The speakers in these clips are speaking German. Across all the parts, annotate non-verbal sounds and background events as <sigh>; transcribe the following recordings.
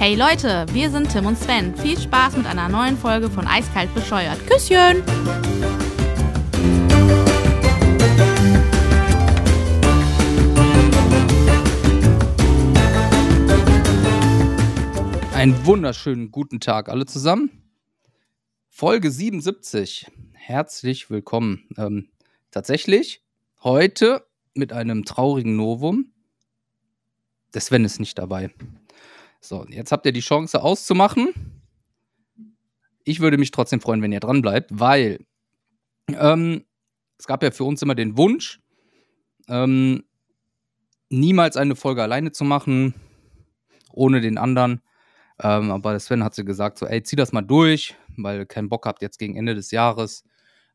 Hey Leute, wir sind Tim und Sven. Viel Spaß mit einer neuen Folge von Eiskalt bescheuert. Küsschen! Einen wunderschönen guten Tag alle zusammen. Folge 77. Herzlich willkommen. Ähm, tatsächlich heute mit einem traurigen Novum. Der Sven ist nicht dabei. So, jetzt habt ihr die Chance auszumachen. Ich würde mich trotzdem freuen, wenn ihr dran bleibt, weil ähm, es gab ja für uns immer den Wunsch, ähm, niemals eine Folge alleine zu machen, ohne den anderen. Ähm, aber Sven hat sie gesagt, so, ey, zieh das mal durch, weil ihr keinen Bock habt, jetzt gegen Ende des Jahres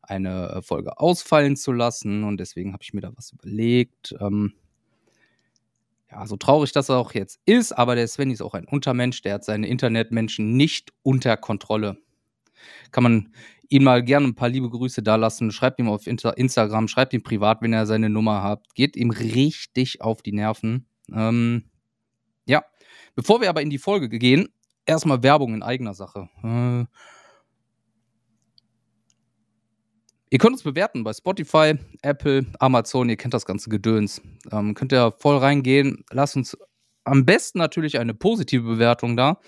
eine äh, Folge ausfallen zu lassen. Und deswegen habe ich mir da was überlegt. Ähm, ja, so traurig das auch jetzt ist, aber der Sven ist auch ein Untermensch, der hat seine Internetmenschen nicht unter Kontrolle. Kann man ihm mal gerne ein paar liebe Grüße da lassen. Schreibt ihm auf Instagram, schreibt ihm privat, wenn er seine Nummer hat. Geht ihm richtig auf die Nerven. Ähm, ja, bevor wir aber in die Folge gehen, erstmal Werbung in eigener Sache. Äh, Ihr könnt uns bewerten bei Spotify, Apple, Amazon, ihr kennt das ganze Gedöns. Ähm, könnt ihr voll reingehen. Lasst uns am besten natürlich eine positive Bewertung da.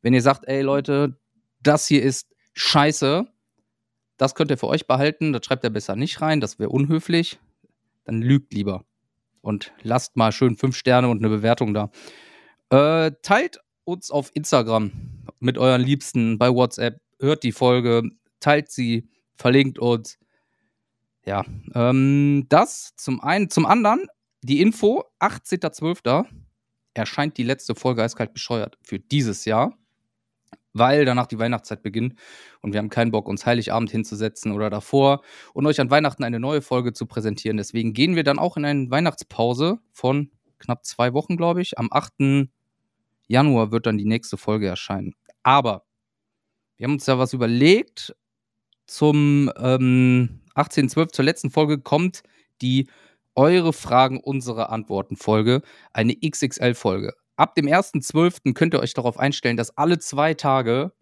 Wenn ihr sagt, ey Leute, das hier ist scheiße, das könnt ihr für euch behalten, das schreibt ihr besser nicht rein, das wäre unhöflich. Dann lügt lieber. Und lasst mal schön fünf Sterne und eine Bewertung da. Äh, teilt uns auf Instagram mit euren Liebsten bei WhatsApp. Hört die Folge, teilt sie, verlinkt uns. Ja, ähm, das zum einen. Zum anderen, die Info, 18.12. erscheint die letzte Folge Eiskalt bescheuert für dieses Jahr, weil danach die Weihnachtszeit beginnt und wir haben keinen Bock, uns Heiligabend hinzusetzen oder davor und euch an Weihnachten eine neue Folge zu präsentieren. Deswegen gehen wir dann auch in eine Weihnachtspause von knapp zwei Wochen, glaube ich. Am 8. Januar wird dann die nächste Folge erscheinen. Aber wir haben uns ja was überlegt zum ähm, 18.12. zur letzten Folge kommt die Eure Fragen, unsere Antworten Folge, eine XXL-Folge. Ab dem 1.12. könnt ihr euch darauf einstellen, dass alle zwei Tage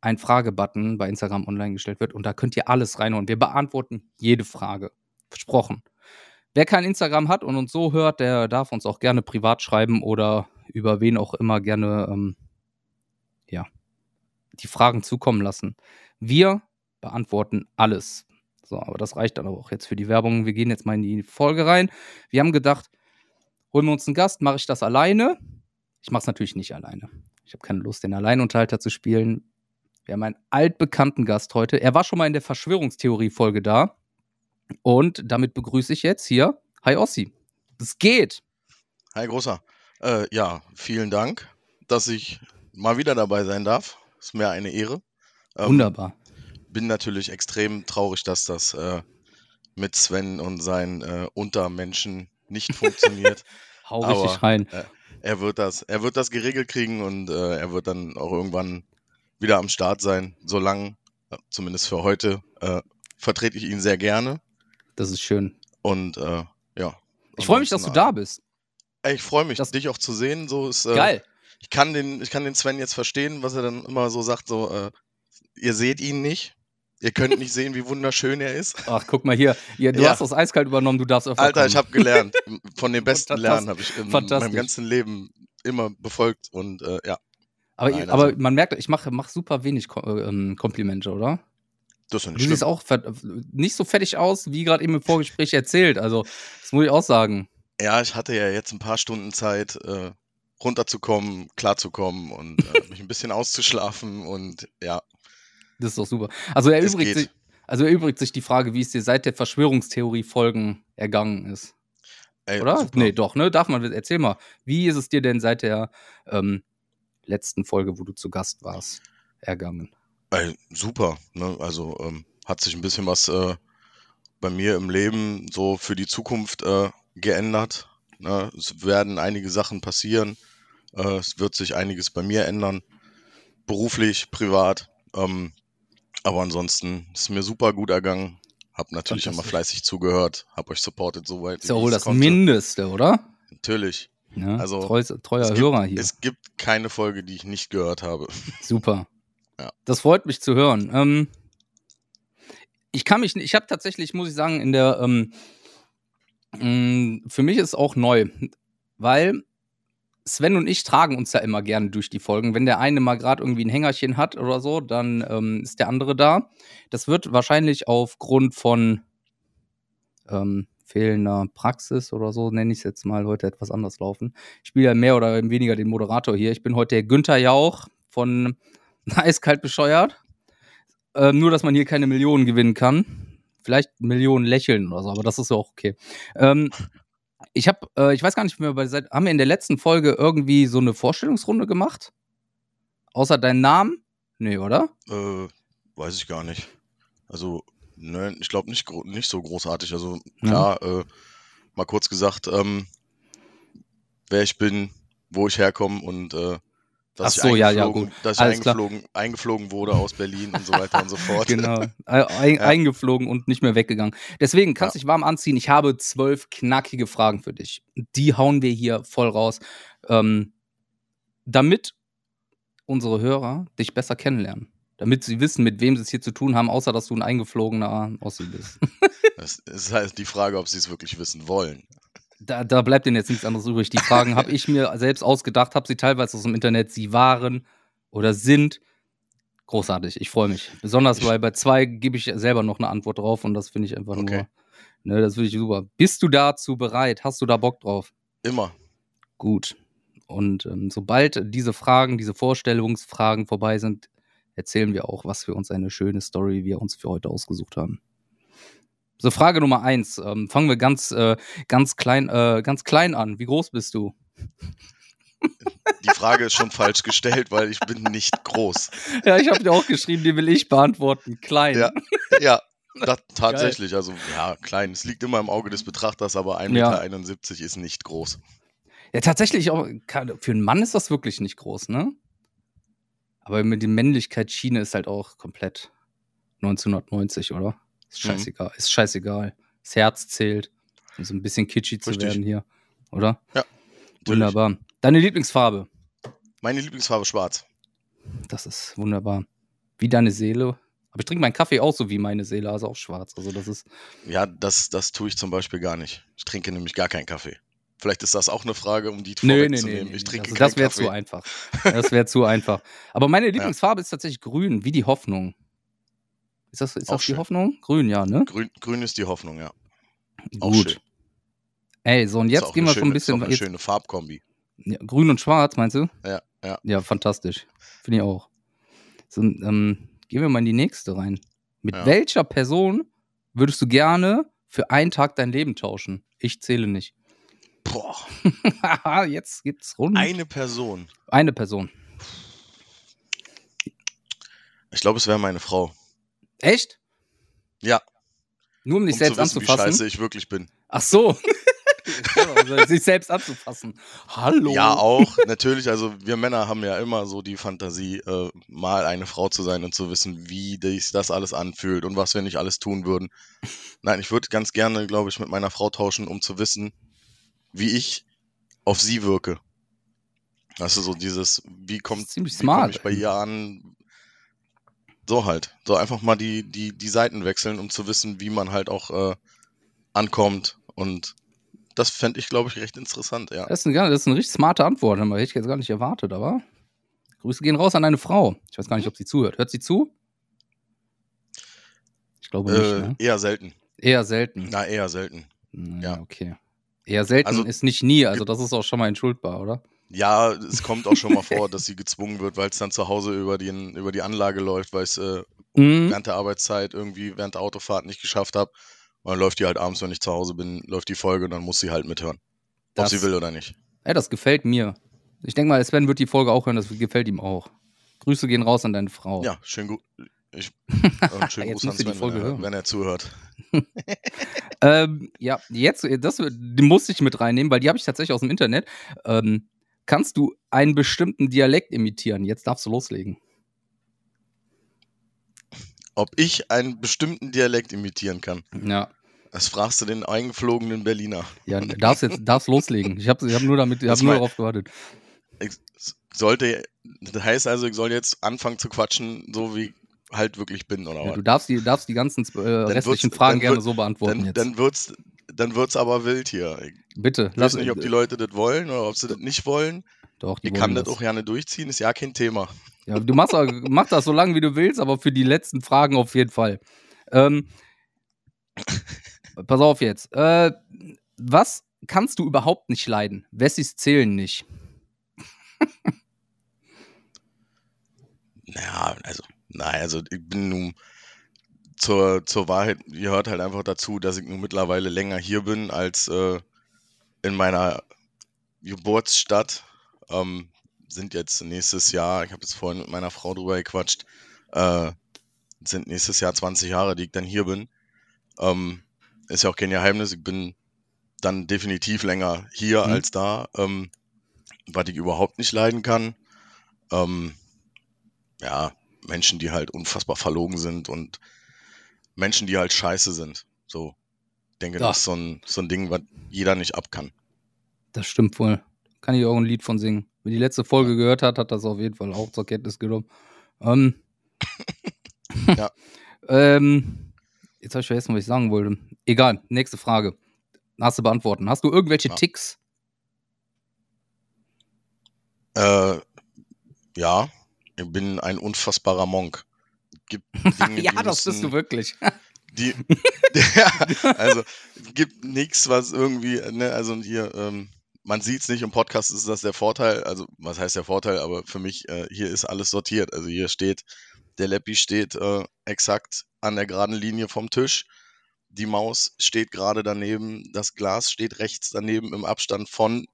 ein Fragebutton bei Instagram online gestellt wird und da könnt ihr alles reinhauen. Wir beantworten jede Frage. Versprochen. Wer kein Instagram hat und uns so hört, der darf uns auch gerne privat schreiben oder über wen auch immer gerne ähm, ja, die Fragen zukommen lassen. Wir beantworten alles. So, aber das reicht dann auch jetzt für die Werbung. Wir gehen jetzt mal in die Folge rein. Wir haben gedacht, holen wir uns einen Gast, mache ich das alleine? Ich mache es natürlich nicht alleine. Ich habe keine Lust, den Alleinunterhalter zu spielen. Wir haben einen altbekannten Gast heute. Er war schon mal in der Verschwörungstheorie-Folge da. Und damit begrüße ich jetzt hier. Hi Ossi. Es geht. Hi Großer. Äh, ja, vielen Dank, dass ich mal wieder dabei sein darf. Ist mir eine Ehre. Ähm, Wunderbar bin natürlich extrem traurig, dass das äh, mit Sven und seinen äh, Untermenschen nicht funktioniert. <laughs> Hau richtig Aber, rein. Äh, er wird das, er wird das geregelt kriegen und äh, er wird dann auch irgendwann wieder am Start sein. Solange, äh, zumindest für heute, äh, vertrete ich ihn sehr gerne. Das ist schön. Und ja. Ich freue mich, dass du da bist. Ich freue mich, das dich auch zu sehen. So ist, Geil. Ich kann, den, ich kann den Sven jetzt verstehen, was er dann immer so sagt, so, ihr seht ihn nicht, Ihr könnt nicht sehen, wie wunderschön er ist. Ach, guck mal hier. Ja, du ja. hast das eiskalt übernommen, du darfst öfter Alter, kommen. ich habe gelernt. Von den <laughs> besten Lernen habe ich in meinem ganzen Leben immer befolgt und äh, ja. Aber, Nein, aber also, man merkt, ich mache mach super wenig ähm, Komplimente, oder? Das ist nicht Du siehst auch nicht so fertig aus, wie gerade eben im Vorgespräch erzählt. Also, das muss ich auch sagen. Ja, ich hatte ja jetzt ein paar Stunden Zeit, äh, runterzukommen, klarzukommen und äh, <laughs> mich ein bisschen auszuschlafen und ja, das ist doch super. Also erübrigt, sich, also erübrigt sich die Frage, wie es dir seit der Verschwörungstheorie-Folgen ergangen ist. Ey, Oder? Super. Nee, doch, ne? Darf man, erzähl mal. Wie ist es dir denn seit der ähm, letzten Folge, wo du zu Gast warst, ergangen? Ey, super, ne? Also ähm, hat sich ein bisschen was äh, bei mir im Leben so für die Zukunft äh, geändert. Ne? Es werden einige Sachen passieren. Äh, es wird sich einiges bei mir ändern. Beruflich, privat. Ähm, aber ansonsten ist mir super gut ergangen. Hab natürlich immer fleißig zugehört, hab euch supportet, soweit Ist ja wohl das konnte. Mindeste, oder? Natürlich. Ja, Also, treu, treuer es gibt, Hörer hier. Es gibt keine Folge, die ich nicht gehört habe. <laughs> Super. Ja. Das freut mich zu hören. Ähm, ich kann mich, ich habe tatsächlich, muss ich sagen, in der, ähm, mh, für mich ist es auch neu, weil Sven und ich tragen uns ja immer gerne durch die Folgen. Wenn der eine mal gerade irgendwie ein Hängerchen hat oder so, dann ähm, ist der andere da. Das wird wahrscheinlich aufgrund von ähm, fehlender Praxis oder so, nenne ich es jetzt mal, heute etwas anders laufen. Ich spiele ja mehr oder weniger den Moderator hier. Ich bin heute der Günther Jauch von <laughs> Eiskalt bescheuert. Ähm, nur, dass man hier keine Millionen gewinnen kann. Vielleicht Millionen lächeln oder so, aber das ist ja auch okay. Ähm, ich habe, äh, ich weiß gar nicht mehr, bei seit, haben wir in der letzten Folge irgendwie so eine Vorstellungsrunde gemacht? Außer deinen Namen? Nee, oder? Äh, weiß ich gar nicht. Also, ne, ich glaube nicht, nicht so großartig. Also, Ja. klar, äh, mal kurz gesagt, ähm, wer ich bin, wo ich herkomme und äh, dass, Ach so, ich, ja, ja, eingeflogen, dass ich Alles klar. eingeflogen, eingeflogen wurde aus Berlin und so weiter und so fort. <laughs> Genau. <laughs> Ei- Ja. Eingeflogen und nicht mehr weggegangen. Deswegen kannst Ja. dich warm anziehen. Ich habe zwölf knackige Fragen für dich. Die hauen wir hier voll raus. Ähm, damit unsere Hörer dich besser kennenlernen. Damit sie wissen, mit wem sie es hier zu tun haben, außer dass du ein eingeflogener Ossi bist. <laughs> Es ist halt die Frage, ob sie es wirklich wissen wollen. Da, da bleibt denen jetzt nichts anderes übrig. Die Fragen habe ich mir selbst ausgedacht, habe sie teilweise aus dem Internet. Sie waren oder sind großartig. Ich freue mich. Besonders, weil bei zwei gebe ich selber noch eine Antwort drauf und das finde ich einfach Okay. nur. Ne, das finde ich super. Bist du dazu bereit? Hast du da Bock drauf? Immer. Gut. Und ähm, sobald diese Fragen, diese Vorstellungsfragen vorbei sind, erzählen wir auch, was für uns eine schöne Story wir uns für heute ausgesucht haben. So, Frage Nummer eins. Ähm, fangen wir ganz, äh, ganz, klein, äh, ganz klein an. Wie groß bist du? Die Frage ist schon falsch gestellt, weil ich bin nicht groß. Ja, ich habe dir auch geschrieben, die will ich beantworten. Klein. Ja. Ja, das, <laughs> tatsächlich. Also, ja, klein. Es liegt immer im Auge des Betrachters, aber 1,71 Ja. Meter ist nicht groß. Ja, tatsächlich auch. Für einen Mann ist das wirklich nicht groß, ne? Aber mit der Männlichkeitsschiene ist halt auch komplett 1990, oder? Ist Mhm. scheißegal. Ist scheißegal. Das Herz zählt. Um so ein bisschen kitschy zu Richtig. werden hier, oder? Natürlich. Wunderbar. Deine Lieblingsfarbe? Meine Lieblingsfarbe ist schwarz. Das ist wunderbar. Wie deine Seele. Aber ich trinke meinen Kaffee auch so wie meine Seele, also auch schwarz. Also das ist. Ja, das, das tue ich zum Beispiel gar nicht. Ich trinke nämlich gar keinen Kaffee. Vielleicht ist das auch eine Frage, um die Nee, nee, nee, vorwegzunehmen. nee. Ich trinke also, das wäre zu einfach. Das wäre zu einfach. Aber meine <laughs> Lieblingsfarbe ist tatsächlich grün, wie die Hoffnung. Ist das, ist Auch das die. Hoffnung? Grün, ja, ne? Grün, grün ist die Hoffnung, ja. Gut. Ey, so und jetzt gehen wir so ein schöne- bisschen. Ist auch eine Jetzt, schöne Farbkombi. ja, grün und schwarz, meinst du? Ja, ja. Ja, fantastisch. Finde ich auch. So, ähm, gehen wir mal in die nächste rein. Mit Ja. welcher Person würdest du gerne für einen Tag dein Leben tauschen? Ich zähle nicht. Boah, <laughs> jetzt gibt's Runden. eine Person. Eine Person. Ich glaube, es wäre meine Frau. Echt? Ja. Nur um dich um selbst zu wissen, wie scheiße anzufassen. ich wirklich bin. Ach so. <laughs> also, sich selbst anzufassen. Hallo. Ja, auch, natürlich. Also wir Männer haben ja immer so die Fantasie, äh, mal eine Frau zu sein und zu wissen, wie sich das alles anfühlt und was wir nicht alles tun würden. Nein, ich würde ganz gerne, glaube ich, mit meiner Frau tauschen, um zu wissen, wie ich auf sie wirke. Also so dieses, wie kommt, ziemlich wie komm ich bei ihr an? So halt. So einfach mal die, die, die Seiten wechseln, um zu wissen, wie man halt auch äh, ankommt. Und das fände ich, glaube ich, recht interessant, ja. Das ist, eine, das ist eine richtig smarte Antwort. Hätte ich jetzt gar nicht erwartet, aber. Grüße gehen raus an deine Frau. Ich weiß gar nicht, ob sie zuhört. Hört sie zu? Ich glaube nicht. Äh, Ne? eher selten. Eher selten. Na, eher selten. Ja, ja. okay. Eher selten Also- ist nicht nie, also das ist auch schon mal entschuldbar, oder? Ja, es kommt auch schon mal vor, dass sie gezwungen wird, weil es dann zu Hause über, den, über die Anlage läuft, weil ich es äh, Mhm. während der Arbeitszeit irgendwie während der Autofahrt nicht geschafft habe. Und dann läuft die halt abends, wenn ich zu Hause bin, läuft die Folge und dann muss sie halt mithören. Ob Das- sie will oder nicht. Ja, das gefällt mir. Ich denke mal, Sven wird die Folge auch hören, das gefällt ihm auch. Grüße gehen raus an deine Frau. Ja, schön gut. Ich, <laughs> äh, schönen Jetzt Gruß an Sven, Folge wenn, hören. er, wenn er zuhört. <laughs> Ähm, ja, jetzt, das, die muss ich mit reinnehmen, weil die habe ich tatsächlich aus dem Internet. Ähm, kannst du einen bestimmten Dialekt imitieren? Jetzt darfst du loslegen. Ob ich einen bestimmten Dialekt imitieren kann. Ja. Das fragst du den eingeflogenen Berliner. Ja, darfst jetzt darfst loslegen. Ich habe ich hab nur damit, ich hab nur darauf gewartet. Ich sollte, das heißt also, ich soll jetzt anfangen zu quatschen, so wie halt wirklich bin, oder Ja, was? du darfst die, darfst die ganzen äh, restlichen Fragen gerne so beantworten Dann, jetzt. dann wird's, dann wird's aber wild hier. Ich Bitte, weiß nicht, ob die Leute das wollen oder ob sie das nicht wollen. Doch, die Ich kann das auch gerne durchziehen, ist ja kein Thema. Ja, du machst mach das so lange, wie du willst, aber für die letzten Fragen auf jeden Fall. Ähm, <laughs> pass auf jetzt. Äh, was kannst du überhaupt nicht leiden? Wessis zählen nicht. <laughs> Naja, also, nein, also ich bin nun zur, zur Wahrheit gehört halt einfach dazu, dass ich nun mittlerweile länger hier bin als äh, in meiner Geburtsstadt. Ähm, sind jetzt nächstes Jahr, ich habe jetzt vorhin mit meiner Frau drüber gequatscht, äh, sind nächstes Jahr 20 Jahre, die ich dann hier bin. Ähm, ist ja auch kein Geheimnis, ich bin dann definitiv länger hier Mhm. als da, ähm, was ich überhaupt nicht leiden kann. Ähm, ja, Menschen, die halt unfassbar verlogen sind und Menschen, die halt scheiße sind. So, ich denke, Ja. das ist so ein, so ein Ding, was jeder nicht ab kann. Das stimmt wohl. Kann ich auch ein Lied von singen. Wer die letzte Folge gehört hat, hat das auf jeden Fall auch zur Kenntnis genommen. Ähm, <laughs> Ja. <laughs> ähm, jetzt habe ich vergessen, was ich sagen wollte. Egal, nächste Frage. Hast du beantworten. Hast du irgendwelche Ja. Ticks? Äh, ja, ich bin ein unfassbarer Monk. Gibt <laughs> Dinge, ja, die das bist du wirklich. <laughs> Die, <laughs> ja, also es gibt nichts, was irgendwie, ne, also hier, ähm, man sieht es nicht im Podcast, ist das der Vorteil. Also, was heißt der Vorteil? Aber für mich, äh, hier ist alles sortiert. Also hier steht, der Leppi steht äh, exakt an der geraden Linie vom Tisch. Die Maus steht gerade daneben, das Glas steht rechts daneben im Abstand von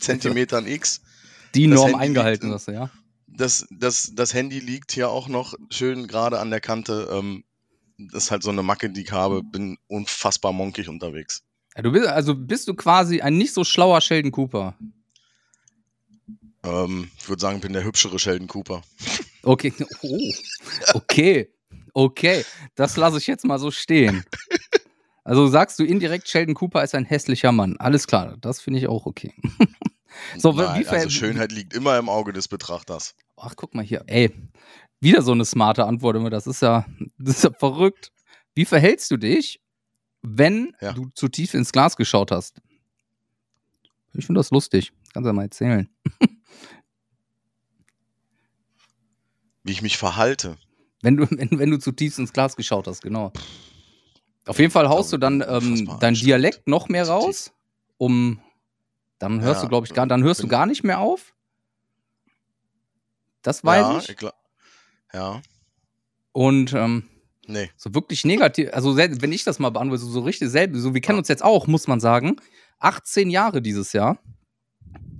Zentimetern X. Die das Norm eingehalten liegt- hast du, ja? Das, das, das Handy liegt hier auch noch schön gerade an der Kante. Ähm, das ist halt so eine Macke, die ich habe. Bin unfassbar monkig unterwegs. ja du bist, also bist du quasi ein nicht so schlauer Sheldon Cooper. Ähm, ich würde sagen, ich bin der hübschere Sheldon Cooper. <laughs> Okay. Oh. Okay. Okay. Das lasse ich jetzt mal so stehen. Also sagst du indirekt, Sheldon Cooper ist ein hässlicher Mann. Alles klar, das finde ich auch okay. <laughs> So, Nein, also Schönheit liegt immer im Auge des Betrachters. Ach, guck mal hier. Ey, wieder so eine smarte Antwort immer. Das ist ja, das ist ja verrückt. Wie verhältst du dich, wenn Ja. du zu tief ins Glas geschaut hast? Ich finde das lustig. Kannst du ja mal erzählen. <laughs> Wie ich mich verhalte. Wenn du, wenn, wenn du zu tief ins Glas geschaut hast, genau. Auf jeden Fall haust du dann ähm, dein anstrengend. Dialekt noch mehr raus, um dann hörst Ja, du, glaube ich, gar, dann hörst du gar nicht mehr auf. Das weiß ja, ich. glaub- ja, Und ähm, nee. so wirklich negativ, also wenn ich das mal beantworte, so, so richtig selber, so wir kennen Ja. uns jetzt auch, muss man sagen. 18 Jahre dieses Jahr.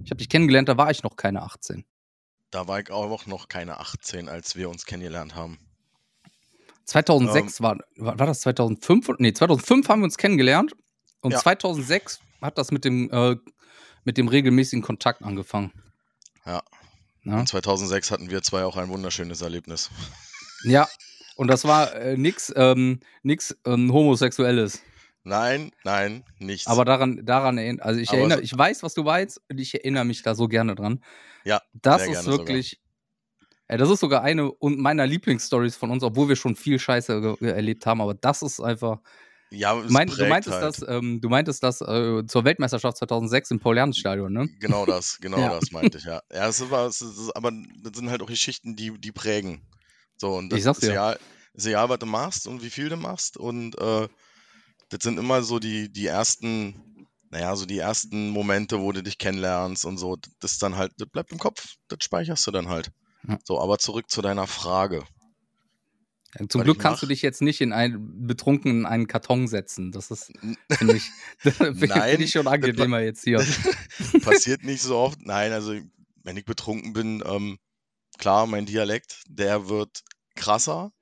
Ich habe dich kennengelernt, da war ich noch keine 18. Da war ich auch noch keine 18, als wir uns kennengelernt haben. 2006 war, war, war das 2005? Nee, 2005 haben wir uns kennengelernt und Ja. 2006 hat das mit dem, äh, mit dem regelmäßigen Kontakt angefangen. Ja. Und 2006 hatten wir zwei auch ein wunderschönes Erlebnis. ja. und das war äh, nix, ähm, nix ähm, Homosexuelles. Nein, nein, nichts. Aber daran, daran erinnere, also ich Aber erinnere, ich weiß, was du weißt und ich erinnere mich da so gerne dran. Ja, Das ist wirklich, ja, das ist sogar eine meiner Lieblingsstories von uns, obwohl wir schon viel Scheiße erlebt haben, aber das ist einfach, ja, mein, du meintest halt. das, ähm, du meintest das äh, zur Weltmeisterschaft 2006 im Paul-Ernst-Stadion, ne? Genau das, <laughs> genau Ja. das meinte ich, ja. Ja, es war, es ist, aber das sind halt auch Geschichten, die, die prägen. So, und das Ich sag's ist dir. egal, ist egal, was du machst und wie viel du machst. Und äh, das sind immer so die, die ersten, naja, so die ersten Momente, wo du dich kennenlernst und so. Das ist dann halt, das bleibt im Kopf, das speicherst du dann halt. Ja. So, aber zurück zu deiner Frage. Zum Was Glück kannst du mach? dich jetzt nicht in einen betrunken in einen Karton setzen. Das ist, <laughs> finde ich, <laughs> Nein, ich schon angenehmer jetzt hier. <laughs> Passiert nicht so oft. Nein, also wenn ich betrunken bin, ähm, klar, mein Dialekt, der wird krasser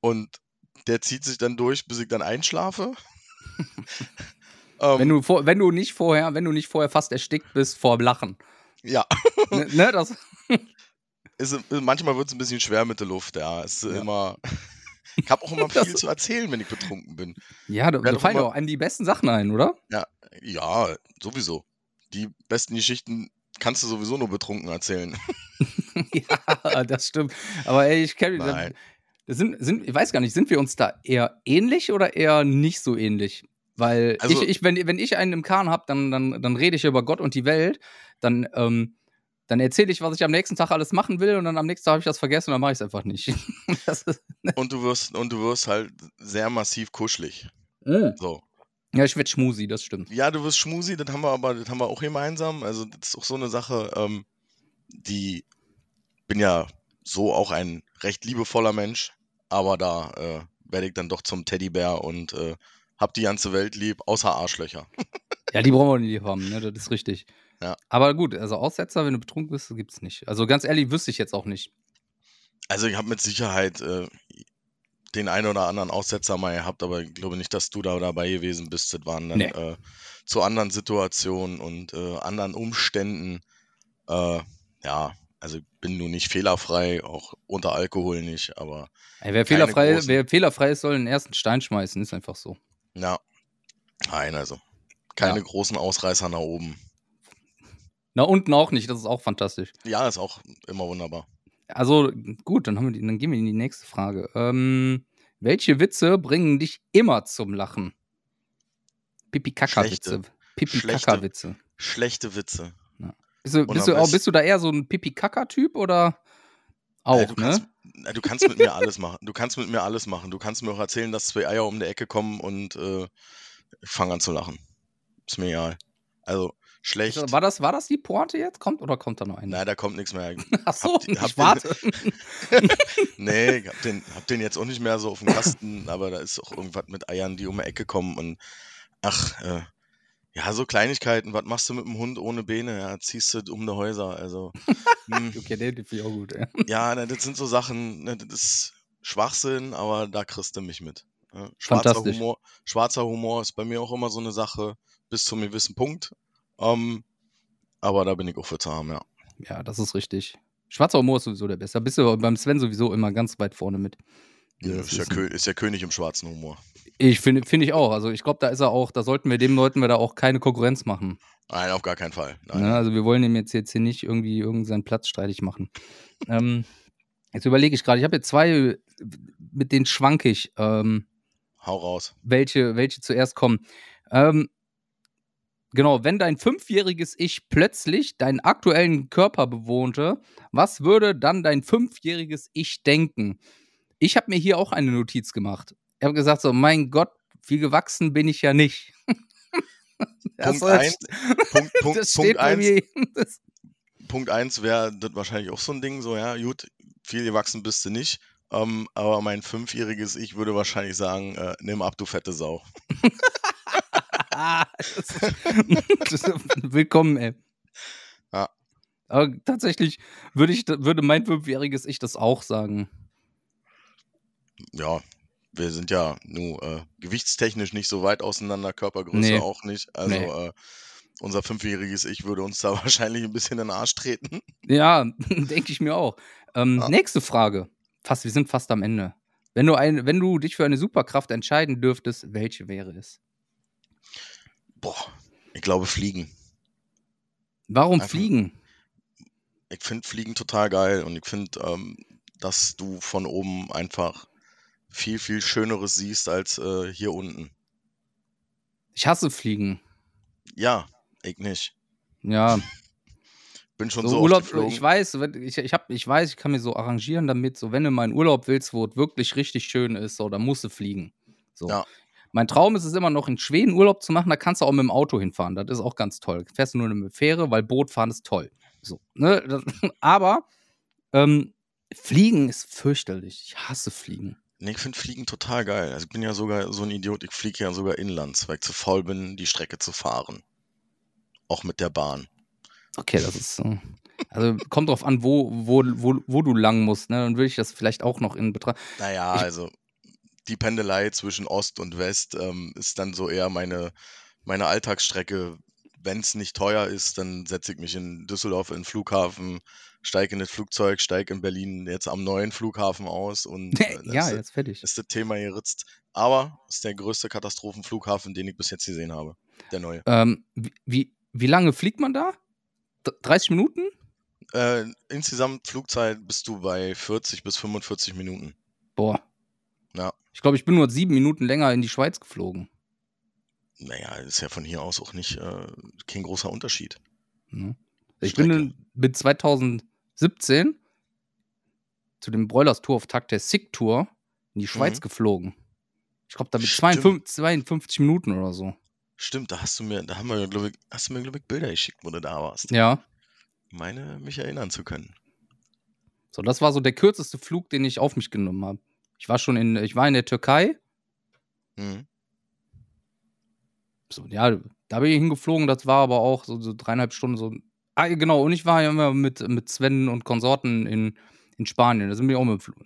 und der zieht sich dann durch, bis ich dann einschlafe. ähm, Wenn du, vor, wenn du nicht vorher, wenn du nicht vorher fast erstickt bist vor Lachen. ja, ne, ne, das, ist, manchmal wird es ein bisschen schwer mit der Luft, ja. Es ist Ja. immer, <laughs> Ich habe auch immer <laughs> Das- viel zu erzählen, wenn ich betrunken bin. Ja, da, da fallen auch einem die besten Sachen ein, oder? Ja, sowieso. Die besten Geschichten kannst du sowieso nur betrunken erzählen. <laughs> ja, das stimmt. Aber ey, ich kenne. Nein. Sind, sind, ich weiß gar nicht, sind wir uns da eher ähnlich oder eher nicht so ähnlich? Weil Also- ich, ich, wenn, wenn ich einen im Kahn habe, dann, dann, dann rede ich über Gott und die Welt, dann, ähm, dann erzähle ich, was ich am nächsten Tag alles machen will und dann am nächsten Tag habe ich das vergessen und dann mache ich es einfach nicht. <laughs> ist, Und du wirst, und du wirst halt sehr massiv kuschelig. So. ja, ich werde schmusi, das stimmt. Ja, du wirst schmusi, das haben wir aber, das haben wir auch gemeinsam. Also, das ist auch so eine Sache, ähm, die bin ja so auch ein recht liebevoller Mensch, aber da äh, werde ich dann doch zum Teddybär und äh, hab die ganze Welt lieb, außer Arschlöcher. <laughs> Ja, die brauchen wir nicht haben, ne? das ist richtig. Ja. Aber gut, also Aussetzer, wenn du betrunken bist, gibt's nicht. Also ganz ehrlich, wüsste ich jetzt auch nicht. Also, ich habe mit Sicherheit äh, den einen oder anderen Aussetzer mal gehabt, aber ich glaube nicht, dass du da dabei gewesen bist. Das waren dann Nee. äh, zu anderen Situationen und äh, anderen Umständen. Äh, ja, also bin nun nicht fehlerfrei, auch unter Alkohol nicht, aber Ey, wer, fehlerfrei, großen. wer fehlerfrei ist, soll den ersten Stein schmeißen, ist einfach so. ja, nein, also keine Ja. großen Ausreißer nach oben. Na, unten auch nicht, das ist auch fantastisch. Ja, ist auch immer wunderbar. Also, gut, dann, haben wir die, dann gehen wir in die nächste Frage. Ähm, welche Witze bringen dich immer zum Lachen? Pipi-Kaka-Witze. Schlechte. Pipi-Kaka-Witze. Schlechte Witze. Bist du, bist, du auch, bist du da eher so ein Pipi-Kaka-Typ oder auch, Äh, du, ne? kannst, äh, du kannst mit mir alles machen. Du kannst mit mir alles machen. Du kannst mir auch erzählen, dass zwei Eier um die Ecke kommen und äh, fange an zu lachen. Ist mir egal. Also schlecht. War das, war das die Pointe jetzt? Kommt oder kommt da noch eine? Nein, da kommt nichts mehr. <laughs> Ach so, ihr- ich ihr- warte. <laughs> Nee, ich hab den, hab den jetzt auch nicht mehr so auf dem Kasten, aber da ist auch irgendwas mit Eiern, die um die Ecke kommen und ach, äh, ja, so Kleinigkeiten. Was machst du mit dem Hund ohne Beine? Ja, ziehst du um die Häuser. Also, <laughs> hm, Okay, den finde ich auch gut. Ja. ja, ne, das sind so Sachen, ne, das ist Schwachsinn, aber da kriegst du mich mit. Ja, schwarzer. Humor, schwarzer Humor ist bei mir auch immer so eine Sache, bis zu einem gewissen Punkt. Ähm, aber da bin ich auch für zu haben, ja. ja, das ist richtig. Schwarzer Humor ist sowieso der Beste. Da bist du beim Sven sowieso immer ganz weit vorne mit. Ja, ist, ja ist ja König im schwarzen Humor. Ich finde finde ich auch. Also ich glaube, da ist er auch, da sollten wir dem Leuten wir da auch keine Konkurrenz machen. Nein, auf gar keinen Fall. Nein. Ne? Also wir wollen ihm jetzt, jetzt hier nicht irgendwie irgendeinen Platz streitig machen. ähm, jetzt überlege ich gerade, ich habe jetzt zwei, mit denen schwank ich, ähm, Hau raus. welche, welche zuerst kommen. Ähm, genau, wenn dein fünfjähriges Ich plötzlich deinen aktuellen Körper bewohnte, was würde dann dein fünfjähriges Ich denken? Ich habe mir hier auch eine Notiz gemacht. Ich habe gesagt so, mein Gott, viel gewachsen bin ich ja nicht. <laughs> Punkt soll- eins, Punkt, Punkt, <laughs> das Punkt steht bei eins, mir. Das, Punkt eins wäre das wahrscheinlich auch so ein Ding, so, ja, gut, viel gewachsen bist du nicht. Ähm, aber mein fünfjähriges Ich würde wahrscheinlich sagen, äh, nimm ab, du fette Sau. <laughs> <laughs> Ist, willkommen, ey. Ja. Aber tatsächlich würde, ich, würde mein fünfjähriges Ich das auch sagen. Ja, wir sind ja nur äh, gewichtstechnisch nicht so weit auseinander, Körpergröße Nee. auch nicht. Also Nee. äh, unser fünfjähriges Ich würde uns da <laughs> wahrscheinlich ein bisschen in den Arsch treten. Ja, <laughs> denke ich mir auch. Ähm, Ja. Nächste Frage. Fast, wir sind fast am Ende. Wenn du, ein, wenn du dich für eine Superkraft entscheiden dürftest, welche wäre es? Boah, ich glaube Fliegen. Warum Einfach- fliegen? Ich finde Fliegen total geil und ich finde, ähm, dass du von oben einfach viel, viel Schöneres siehst als äh, hier unten. Ich hasse Fliegen. Ja, ich nicht. Ja, Bin schon so, so, Urlaub, ich weiß, ich, ich, hab, ich weiß, ich kann mir so arrangieren damit, so wenn du mal in Urlaub willst, wo es wirklich richtig schön ist, so, dann musst du fliegen. So. Ja. Mein Traum ist es immer noch, in Schweden Urlaub zu machen, da kannst du auch mit dem Auto hinfahren. Das ist auch ganz toll. Fährst du nur eine Fähre, weil Boot fahren ist toll. So, ne? das, <laughs> aber ähm, Fliegen ist fürchterlich. Ich hasse Fliegen. Nee, ich finde Fliegen total geil. Also ich bin ja sogar so ein Idiot, ich fliege ja sogar inlands, weil ich zu faul bin, die Strecke zu fahren. Auch mit der Bahn. Okay, das ist so. Also kommt drauf an, wo, wo, wo, wo du lang musst. Ne? Dann würde ich das vielleicht auch noch in Betracht. Naja, Ich- also die Pendelei zwischen Ost und West ähm, ist dann so eher meine, meine Alltagsstrecke. Wenn es nicht teuer ist, dann setze ich mich in Düsseldorf in den Flughafen, steig in das Flugzeug, steig in Berlin jetzt am neuen Flughafen aus und <laughs> äh, ja, ist, jetzt fertig. ist das Thema geritzt. Aber es ist der größte Katastrophenflughafen, den ich bis jetzt gesehen habe. Der neue. Ähm, wie, wie, lange fliegt man da? D 30 Minuten? Äh, insgesamt Flugzeit bist du bei 40 bis 45 Minuten. Boah. Ja. Ich glaube, ich bin nur sieben Minuten länger in die Schweiz geflogen. Naja, ist ja von hier aus auch nicht äh, kein großer Unterschied. Ne? Ich Strecke. bin in- mit 2017 zu dem Broilers Tour auf Tag der Sick Tour in die Schweiz Mhm. geflogen. Ich glaube, da mit Stimmt. 52, 52 Minuten oder so. Stimmt, da hast du mir, da haben wir, glaube ich, hast du mir, glaube ich, Bilder geschickt, wo du da warst. Ja. Meine, mich erinnern zu können. So, das war so der kürzeste Flug, den ich auf mich genommen habe. Ich war schon in, ich war in der Türkei. Mhm. So, ja, da bin ich hingeflogen, das war aber auch so, so dreieinhalb Stunden so. Ah, genau, und ich war ja immer mit, mit Sven und Konsorten in, in Spanien. Da sind wir auch mit dem Flug.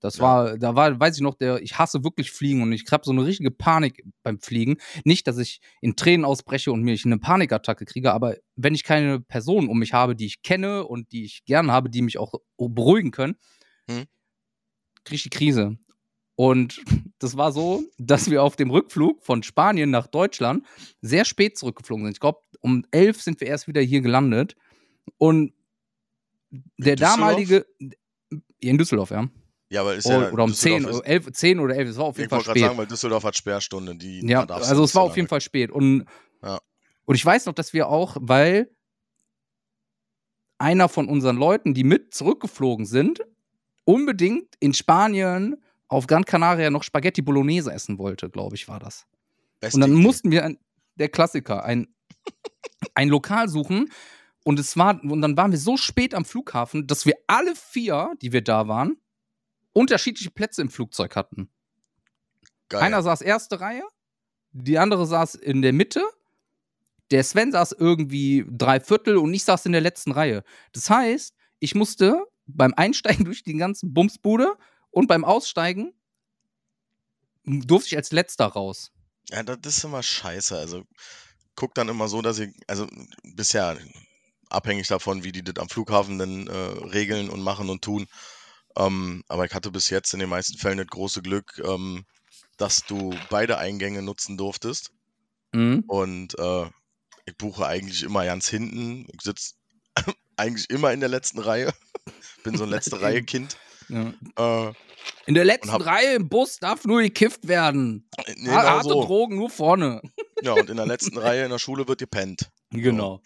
Das Ja. war, da war, weiß ich noch, der, ich hasse wirklich Fliegen und ich habe so eine richtige Panik beim Fliegen. Nicht, dass ich in Tränen ausbreche und mir ich eine Panikattacke kriege, aber wenn ich keine Person um mich habe, die ich kenne und die ich gern habe, die mich auch beruhigen können, Hm. Kriege ich die Krise. Und das war so, dass wir auf dem Rückflug von Spanien nach Deutschland sehr spät zurückgeflogen sind. Ich glaube, um elf sind wir erst wieder hier gelandet. Und der Düsseldorf? damalige. In Düsseldorf, ja. Ja, aber ist Oder, ja oder um 10, Düsseldorf ist- oder 11, 10 oder 11. Es war auf jeden Ich Fall wollte gerade spät. sagen, weil Düsseldorf hat Sperrstunde. Die, Ja, also es war auf jeden. Fall spät. Und, Ja. und ich weiß noch, dass wir auch, weil einer von unseren Leuten, die mit zurückgeflogen sind, unbedingt in Spanien auf Gran Canaria noch Spaghetti Bolognese essen wollte, glaube ich, war das. Beste Und dann Idee. mussten wir, ein, der Klassiker, ein, ein Lokal suchen. Und es war, und dann waren wir so spät am Flughafen, dass wir alle vier, die wir da waren, unterschiedliche Plätze im Flugzeug hatten. Geil. Einer saß erste Reihe, die andere saß in der Mitte, der Sven saß irgendwie drei Viertel und ich saß in der letzten Reihe. Das heißt, ich musste beim Einsteigen <laughs> durch die ganze Bumsbude und beim Aussteigen durfte ich als letzter raus. Ja, das ist immer scheiße. Also guck dann immer so, dass ich, also bist ja abhängig davon, wie die das am Flughafen dann äh, regeln und machen und tun. Ähm, aber ich hatte bis jetzt in den meisten Fällen das große Glück, ähm, dass du beide Eingänge nutzen durftest. Mhm. Und äh, ich buche eigentlich immer ganz hinten. Ich sitze eigentlich immer in der letzten Reihe. <laughs> Bin so ein letzte <laughs> Reihe-Kind. Ja. Äh, In der letzten hab- Reihe im Bus darf nur gekifft werden. Ha- genau Harte so. Drogen nur vorne. <laughs> Ja, und in der letzten Reihe in der Schule wird gepennt. Genau.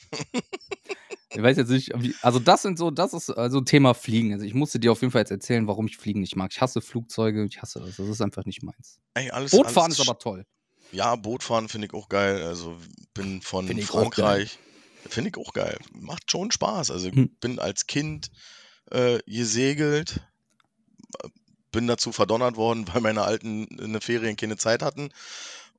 ich weiß jetzt nicht, wie, also das sind so, das ist also Thema Fliegen. Also ich musste dir auf jeden Fall jetzt erzählen, warum ich Fliegen nicht mag. Ich hasse Flugzeuge, ich hasse das. Das ist einfach nicht meins. Ey, alles, Bootfahren alles ist aber toll. Ja, Bootfahren finde ich auch geil. Also bin von Frankreich. Finde ich auch geil. Macht schon Spaß. Also ich Hm. bin als Kind äh, gesegelt, bin dazu verdonnert worden, <laughs> weil meine Alten in den Ferien keine Zeit hatten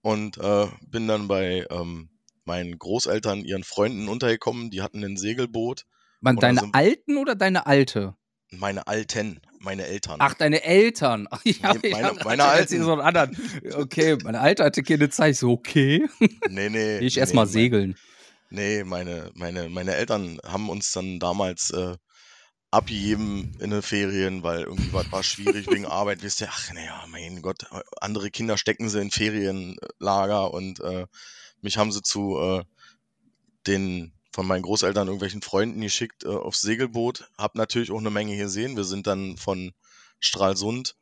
und äh, bin dann bei ähm, meinen Großeltern, ihren Freunden untergekommen. Die hatten ein Segelboot. Man, deine so- Alten oder deine Alte? Meine Alten, meine Eltern. Ach, deine Eltern. <laughs> Ach, hab, Nee, meine- hab meine Alten. so einen anderen. Okay, meine Alte hatte keine Zeit. Ich so, okay. nee, nee. <laughs> Ich nee, erstmal mein- segeln. Nee, meine, meine, meine Eltern haben uns dann damals äh, abgegeben in den Ferien, weil irgendwie was war schwierig wegen <laughs> Arbeit. Wisst ihr, ach naja, mein Gott, andere Kinder stecken sie in Ferienlager und äh, mich haben sie zu äh, den von meinen Großeltern irgendwelchen Freunden geschickt äh, aufs Segelboot. Hab natürlich auch eine Menge gesehen. Wir sind dann von Stralsund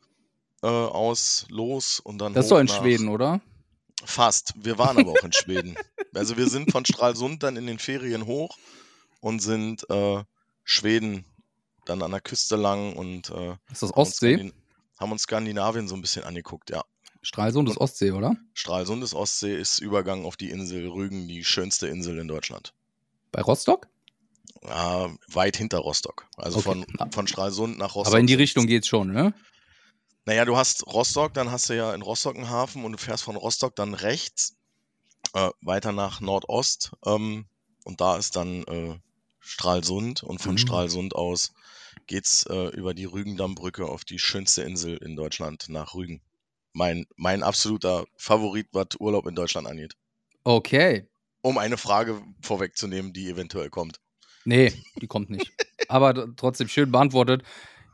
äh, aus los und dann Das ist doch in nach- Schweden, oder? Fast. Wir waren aber auch in Schweden. Also wir sind von Stralsund dann in den Ferien hoch und sind äh, Schweden dann an der Küste lang und äh, Ist das haben, uns Ostsee? Haben uns Skandinavien so ein bisschen angeguckt, ja. Stralsund ist Ostsee, oder? Stralsund ist Ostsee, ist Übergang auf die Insel Rügen, die schönste Insel in Deutschland. Bei Rostock? Ja, weit hinter Rostock. Also Okay. von, von Stralsund nach Rostock. Aber in die Richtung geht's schon, ne? Naja, du hast Rostock, dann hast du ja in Rostock einen Hafen und du fährst von Rostock dann rechts äh, weiter nach Nordost ähm, und da ist dann äh, Stralsund und von Mhm. Stralsund aus geht's äh, über die Rügendammbrücke auf die schönste Insel in Deutschland nach Rügen. Mein, mein absoluter Favorit, was Urlaub in Deutschland angeht. Okay. Um eine Frage vorwegzunehmen, die eventuell kommt. Nee, die kommt nicht. aber trotzdem schön beantwortet.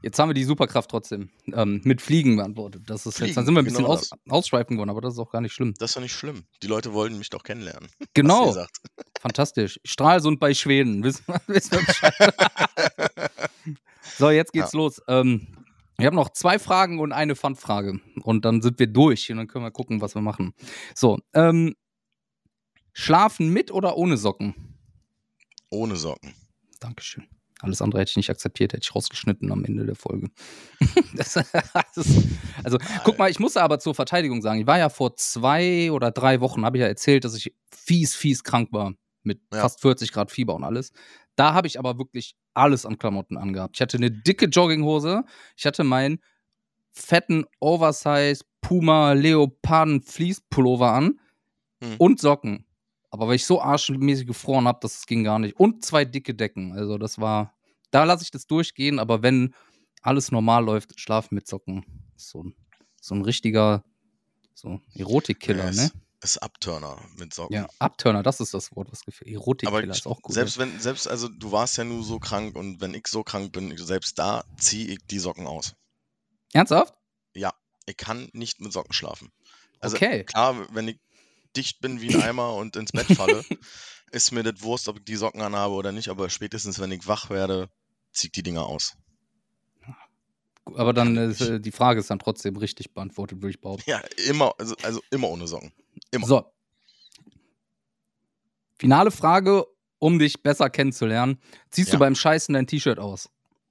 Jetzt haben wir die Superkraft trotzdem ähm, mit Fliegen beantwortet. Das ist jetzt, Fliegen, dann sind wir ein bisschen genau aus, ausschweifen geworden, aber das ist auch gar nicht schlimm. Das ist doch nicht schlimm. Die Leute wollen mich doch kennenlernen. <laughs> Genau, <laughs> fantastisch. Stralsund bei Schweden. Wissen wir, <laughs> wissen wir Bescheid. so, jetzt geht's los. Ähm, wir haben noch zwei Fragen und eine Fun-Frage. Und dann sind wir durch und dann können wir gucken, was wir machen. So, ähm, schlafen mit oder ohne Socken? Ohne Socken. Dankeschön. Alles andere hätte ich nicht akzeptiert, hätte ich rausgeschnitten am Ende der Folge. <laughs> das, das also, guck mal, ich muss aber zur Verteidigung sagen, ich war ja vor zwei oder drei Wochen, habe ich ja erzählt, dass ich fies, fies krank war. Mit Ja. fast 40 Grad Fieber und alles. Da habe ich aber wirklich alles an Klamotten angehabt. Ich hatte eine dicke Jogginghose, ich hatte meinen fetten Oversize Puma Leoparden Fleece-Pullover an Hm. und Socken. Aber weil ich so arschmäßig gefroren habe, das ging gar nicht. Und zwei dicke Decken. Also das war, da lasse ich das durchgehen, aber wenn alles normal läuft, schlafen mit Socken. So, ein- so ein richtiger so Erotikkiller, Ja, ne? ist, ist Abturner mit Socken. Ja, Abturner, das ist das Wort, was gefällt. Aber Erotikkiller ist auch gut. selbst wenn, selbst, also du warst ja nur so krank und wenn ich so krank bin, selbst da ziehe ich die Socken aus. Ernsthaft? Ich kann nicht mit Socken schlafen. Also Okay. klar, wenn ich dicht bin wie ein Eimer und ins Bett falle, <laughs> ist mir das Wurst, ob ich die Socken anhabe oder nicht, aber spätestens, wenn ich wach werde, ziehe ich die Dinger aus. Aber dann ist, äh, die Frage ist dann trotzdem richtig beantwortet, würde ich behaupten. Ja, immer, also, also immer ohne Socken. Immer. So. Finale Frage, um dich besser kennenzulernen. Ziehst du Ja. beim Scheißen dein T-Shirt aus?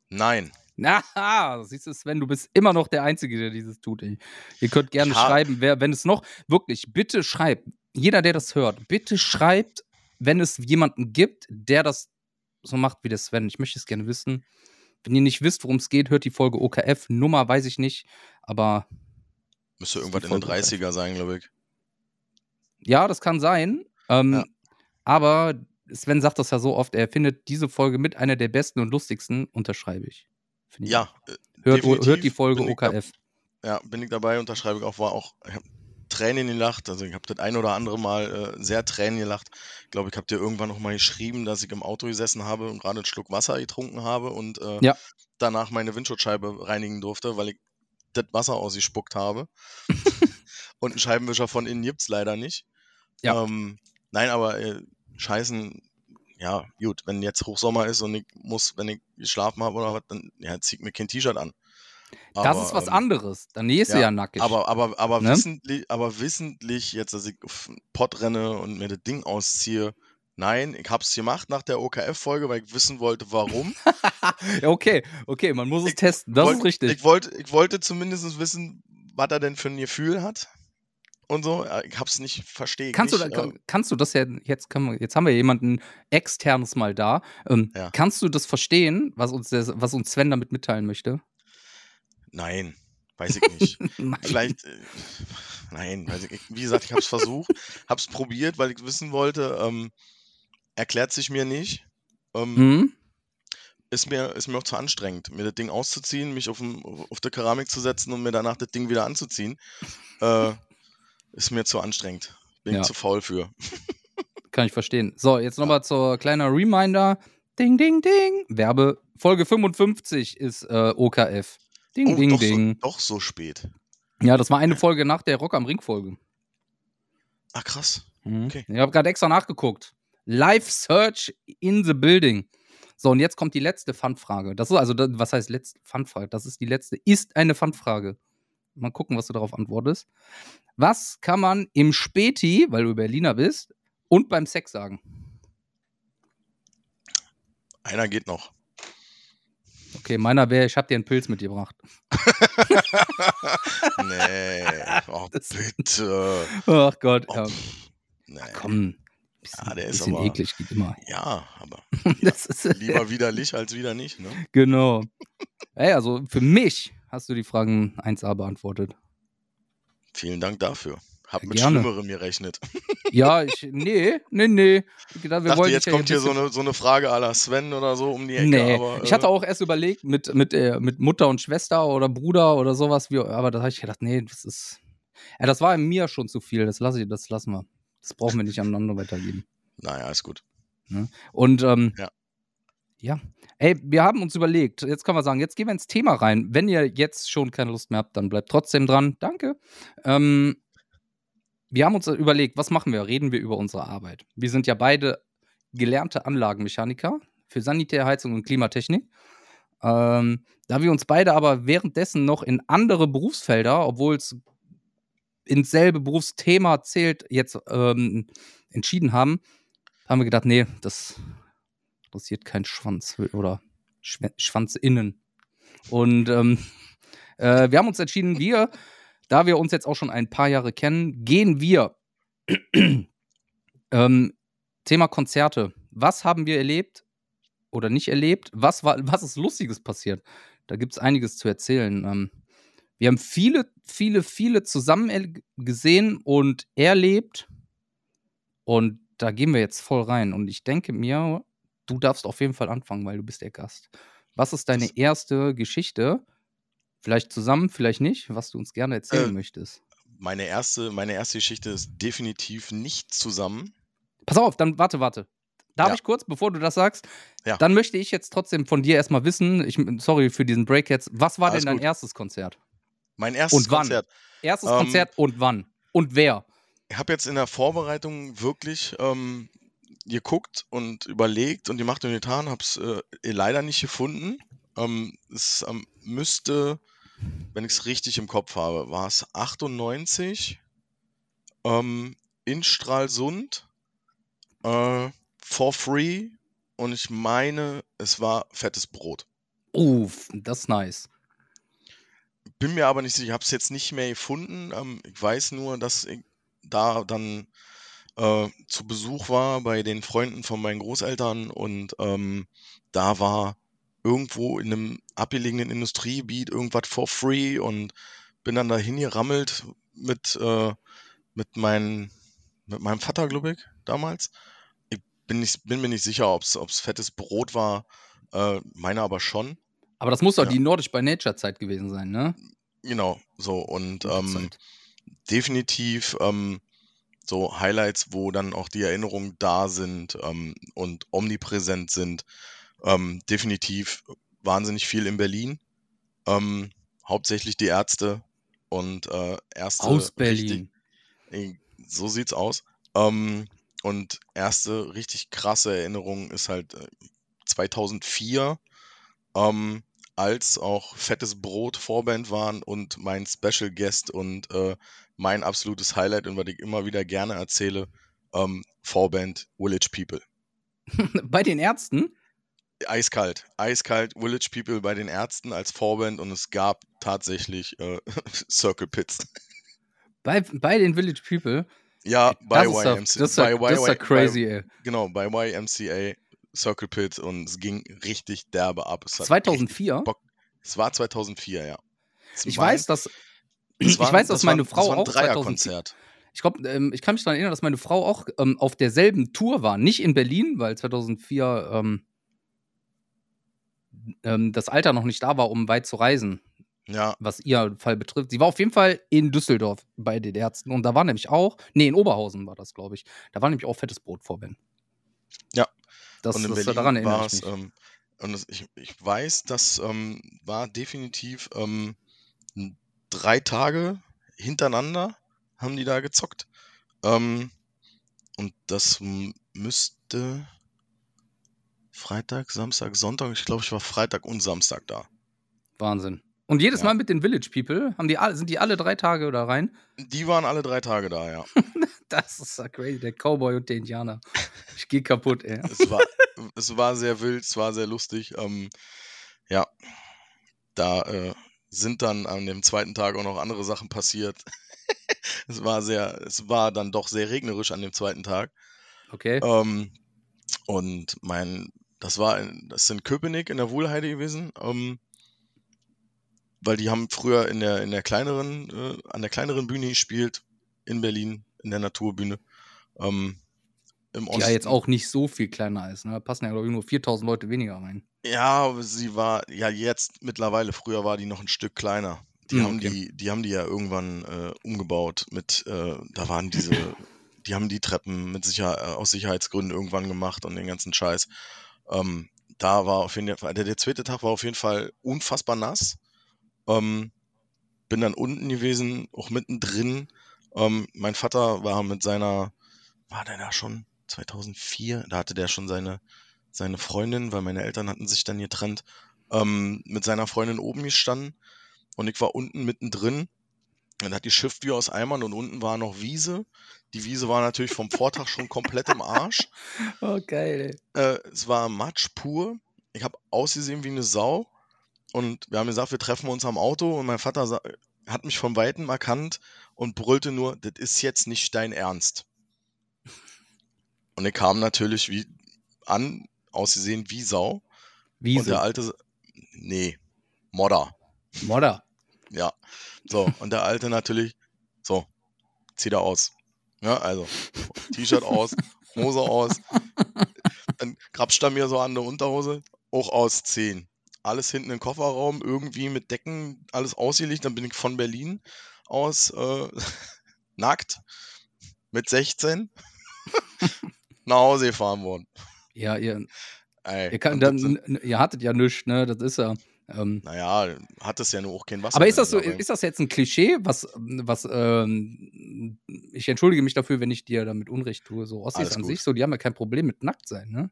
Nein. <laughs> Na, siehst du, Sven, du bist immer noch der Einzige, der dieses tut. Ey. Ihr könnt gerne hab- schreiben, wer, wenn es noch, wirklich, bitte schreibt, jeder, der das hört, bitte schreibt, wenn es jemanden gibt, der das so macht wie der Sven. Ich möchte es gerne wissen. Wenn ihr nicht wisst, worum es geht, hört die Folge OKF. Nummer weiß ich nicht, aber Müsste irgendwas die in den Folge 30er sein, glaube ich. ja, das kann sein. Ähm, Ja. Aber Sven sagt das ja so oft, er findet diese Folge mit einer der besten und lustigsten, unterschreibe ich. Ich Ja. auch. äh, Hört, hört die Folge da- OKF. Ja, bin ich dabei, unterschreibe ich auch, war auch, Tränen gelacht, also ich habe das ein oder andere Mal äh, sehr Tränen gelacht. Ich glaube, ich habe dir irgendwann noch mal geschrieben, dass ich im Auto gesessen habe und gerade einen Schluck Wasser getrunken habe und äh, Ja. danach meine Windschutzscheibe reinigen durfte, weil ich das Wasser ausgespuckt habe. <laughs> und einen Scheibenwischer von innen gibt's leider nicht. Ja. Ähm, nein, aber äh, scheißen, ja, gut, wenn jetzt Hochsommer ist und ich muss, wenn ich geschlafen habe oder was, dann ja, zieh ich mir kein T-Shirt an. Das Aber, ist was ähm, anderes. Dann gehst du ja, ja nackig. aber, aber, aber, Ne? wissentlich, aber wissentlich, jetzt, dass ich auf Pott renne und mir das Ding ausziehe. Nein, ich hab's gemacht nach der OKF-Folge, weil ich wissen wollte, warum. <laughs> Ja, okay, okay, man muss es Ich testen. Das Wollt- ist richtig. Ich wollte, ich wollte zumindest wissen, was er denn für ein Gefühl hat. Und so. Ja, Ich hab's nicht verstehen. Kannst nicht, äh, kann, kannst du das ja, jetzt, können wir, jetzt haben wir jemanden externes mal da. Ähm, Ja. Kannst du das verstehen, was uns, was uns Sven damit mitteilen möchte? Nein, weiß ich nicht. <laughs> Vielleicht, äh, nein, weiß ich, nicht. wie gesagt, ich habe es versucht, <laughs> habe es probiert, weil ich wissen wollte, ähm, erklärt sich mir nicht. Ähm, Hm? ist, mir, ist mir auch zu anstrengend, mir das Ding auszuziehen, mich auf, dem, auf der Keramik zu setzen und mir danach das Ding wieder anzuziehen. Äh, ist mir zu anstrengend. Bin Ja. ich zu faul für. Kann ich verstehen. So, jetzt nochmal zur kleiner Reminder. Ding, ding, ding. Werbe. Folge 55 ist äh, OKF. Ding, Oh, ding, doch, ding. So, doch so spät. Ja, das war eine Folge nach der Rock am Ring Folge. Ach krass. Mhm. Okay. Ich habe gerade extra nachgeguckt. Live Search in the Building. So, und jetzt kommt die letzte Fun-Frage. Das ist also, was heißt letzte Fun-Frage? Das ist die letzte, ist eine Fun-Frage. Mal gucken, was du darauf antwortest. Was kann man im Späti, weil du Berliner bist, und beim Sex sagen? Einer geht noch. Okay, meiner wäre, ich habe dir einen Pilz mitgebracht. <laughs> nee. Oh, Das- bitte. Ach Gott, Oh, ja, nee. komm. Bisschen, Ja, der ist aber- eklig, geht immer. Ja, aber <laughs> Das ist, lieber widerlich als wieder nicht, ne? Genau. Ey, also für mich hast du die Fragen 1a beantwortet. Vielen Dank dafür. Hab mit gerne. Schlimmerem gerechnet. <laughs> Ja, ich, nee, nee, nee. Wir dachte, wollten jetzt dich ja kommt hier so eine, so eine Frage à la Sven oder so um die Ecke. Nee, aber, ich hatte äh, auch erst überlegt mit, mit, äh, mit Mutter und Schwester oder Bruder oder sowas, wie, aber da habe ich gedacht, nee, das ist. Ja, das war in mir schon zu viel. Das lasse ich, das lassen wir. Das brauchen wir nicht aneinander weitergeben. Naja, ist gut. Und ähm, Ja. Ja. Ey, wir haben uns überlegt, jetzt können wir sagen, jetzt gehen wir ins Thema rein. Wenn ihr jetzt schon keine Lust mehr habt, dann bleibt trotzdem dran. Danke. Ähm, wir haben uns überlegt, was machen wir? Reden wir über unsere Arbeit. Wir sind ja beide gelernte Anlagenmechaniker für Sanitärheizung und Klimatechnik. Ähm, da wir uns beide aber währenddessen noch in andere Berufsfelder, obwohl es ins selbe Berufsthema zählt, jetzt ähm, entschieden haben, haben wir gedacht, nee, das interessiert kein Schwanz oder Schw Schwanz innen. Und ähm, äh, wir haben uns entschieden, wir, da wir uns jetzt auch schon ein paar Jahre kennen, gehen wir. <clears throat> ähm, Thema Konzerte. Was haben wir erlebt oder nicht erlebt? Was, war, was ist Lustiges passiert? Da gibt es einiges zu erzählen. Ähm, wir haben viele, viele, viele zusammen gesehen und erlebt. Und da gehen wir jetzt voll rein. Und ich denke mir, du darfst auf jeden Fall anfangen, weil du bist der Gast. Was ist deine erste Geschichte? Vielleicht zusammen, vielleicht nicht, was du uns gerne erzählen äh, möchtest. Meine erste, meine erste Geschichte ist definitiv nicht zusammen. Pass auf, dann warte, warte. Darf ja. ich kurz, bevor du das sagst? Ja. Dann möchte ich jetzt trotzdem von dir erstmal wissen, ich, sorry für diesen Break jetzt, was war Alles denn dein gut. erstes Konzert? Mein erstes und wann? Konzert. Erstes ähm, Konzert und wann? Und wer? Ich habe jetzt in der Vorbereitung wirklich ähm, geguckt und überlegt und gemacht und getan, habe es äh, leider nicht gefunden. Ähm, es ähm, müsste, wenn ich es richtig im Kopf habe, war es 98 ähm, in Stralsund äh, for free und ich meine, es war fettes Brot. Uff, das ist nice. Bin mir aber nicht sicher, ich habe es jetzt nicht mehr gefunden. Ähm, ich weiß nur, dass ich da dann äh, zu Besuch war bei den Freunden von meinen Großeltern und ähm, da war irgendwo in einem abgelegenen Industriegebiet irgendwas for free und bin dann dahin gerammelt mit, äh, mit, mein, mit meinem Vater, glaube ich, damals. Ich bin, nicht, bin mir nicht sicher, ob es fettes Brot war, äh, meine aber schon. Aber das muss doch ja. die Nordisch by Nature Zeit gewesen sein, ne? Genau, so und ähm, definitiv ähm, so Highlights, wo dann auch die Erinnerungen da sind ähm, und omnipräsent sind. Ähm, definitiv wahnsinnig viel in Berlin. Ähm, hauptsächlich die Ärzte und äh, erste. Aus Berlin. Richtig, so sieht's aus. Ähm, und erste richtig krasse Erinnerung ist halt äh, 2004, ähm, als auch Fettes Brot Vorband waren und mein Special Guest und äh, mein absolutes Highlight und was ich immer wieder gerne erzähle, ähm, Vorband Village People. <laughs> bei den Ärzten? Eiskalt, eiskalt Village People bei den Ärzten als Vorband und es gab tatsächlich äh, <laughs> Circle Pits. Bei, bei den Village People? Ja, bei YMCA. Das ist ja, das ist ja crazy, ey. Genau, bei YMCA Circle Pit und es ging richtig derbe ab. Es 2004? Es war 2004, ja. Es ich weiß, dass <clears throat> ich war, weiß, dass das meine war, Frau auch 2004. Ich glaube, ähm, ich kann mich daran erinnern, dass meine Frau auch ähm, auf derselben Tour war. Nicht in Berlin, weil 2004 ähm, ähm, das Alter noch nicht da war, um weit zu reisen. Ja. Was ihr Fall betrifft. Sie war auf jeden Fall in Düsseldorf bei den Ärzten. Und da war nämlich auch, nee, in Oberhausen war das, glaube ich. Da war nämlich auch fettes Brot vor Ben. Ja. Das, und in das Berlin daran erinnere ich mich. Ähm, und das, ich, ich weiß, das ähm, war definitiv ähm, drei Tage hintereinander haben die da gezockt. Ähm, und das müsste Freitag, Samstag, Sonntag, ich glaube, ich war Freitag und Samstag da. Wahnsinn. Und jedes ja. Mal mit den Village People, haben die alle, sind die alle drei Tage da rein? Die waren alle drei Tage da, ja. <laughs> das ist so crazy, der Cowboy und der Indianer. Ich gehe kaputt, ey. Es war, es war sehr wild, es war sehr lustig. Ähm, ja, da äh, sind dann an dem zweiten Tag auch noch andere Sachen passiert. <laughs> es war sehr, es war dann doch sehr regnerisch an dem zweiten Tag. Okay. Ähm, und mein, das war, in, das ist in Köpenick in der Wohlheide gewesen. Ähm, weil die haben früher in der, in der kleineren, äh, an der kleineren Bühne gespielt, in Berlin, in der Naturbühne. Ähm, im Osten. Die ja jetzt auch nicht so viel kleiner ist. Ne? Da passen ja, glaube ich, nur 4000 Leute weniger rein. Ja, aber sie war, ja, jetzt mittlerweile, früher war die noch ein Stück kleiner. Die, mhm, haben, okay. die, die haben die ja irgendwann äh, umgebaut mit, äh, da waren diese, die haben die Treppen mit Sicher äh, aus Sicherheitsgründen irgendwann gemacht und den ganzen Scheiß. Ähm, da war auf jeden Fall, der, der zweite Tag war auf jeden Fall unfassbar nass. Ähm, bin dann unten gewesen, auch mittendrin. Ähm, mein Vater war mit seiner, war der da schon 2004? Da hatte der schon seine, seine Freundin, weil meine Eltern hatten sich dann getrennt, ähm, mit seiner Freundin oben gestanden und ich war unten mittendrin. Dann hat die Schiff wie aus Eimern und unten war noch Wiese. Die Wiese war natürlich vom Vortag schon komplett im Arsch. <laughs> Oh, geil. Äh, es war Matsch pur. Ich habe ausgesehen wie eine Sau. Und wir haben gesagt, wir treffen uns am Auto. Und mein Vater hat mich von Weitem erkannt und brüllte nur, das ist jetzt nicht dein Ernst. Und er kam natürlich wie an, ausgesehen wie Sau. Wiese. Und der alte, nee, Modder. Modder. Ja. So, und der alte natürlich, so, zieht er aus. Ja, also, T-Shirt aus, Hose aus. Dann grapscht er mir so an der Unterhose, auch ausziehen. Alles hinten im Kofferraum, irgendwie mit Decken, alles ausgelegt. Dann bin ich von Berlin aus äh, <laughs> nackt mit 16 <laughs> nach Hause gefahren worden. Ja, ihr, Ey, ihr, kann, dann, ihr hattet ja nichts, ne? Das ist ja. Ähm, naja, hat es ja nur auch kein Wasser. aber ist das so, ist das jetzt ein Klischee, was, was, ähm, ich entschuldige mich dafür, wenn ich dir damit Unrecht tue, so Ossis Alles an gut. sich, so, die haben ja kein Problem mit nackt sein, ne?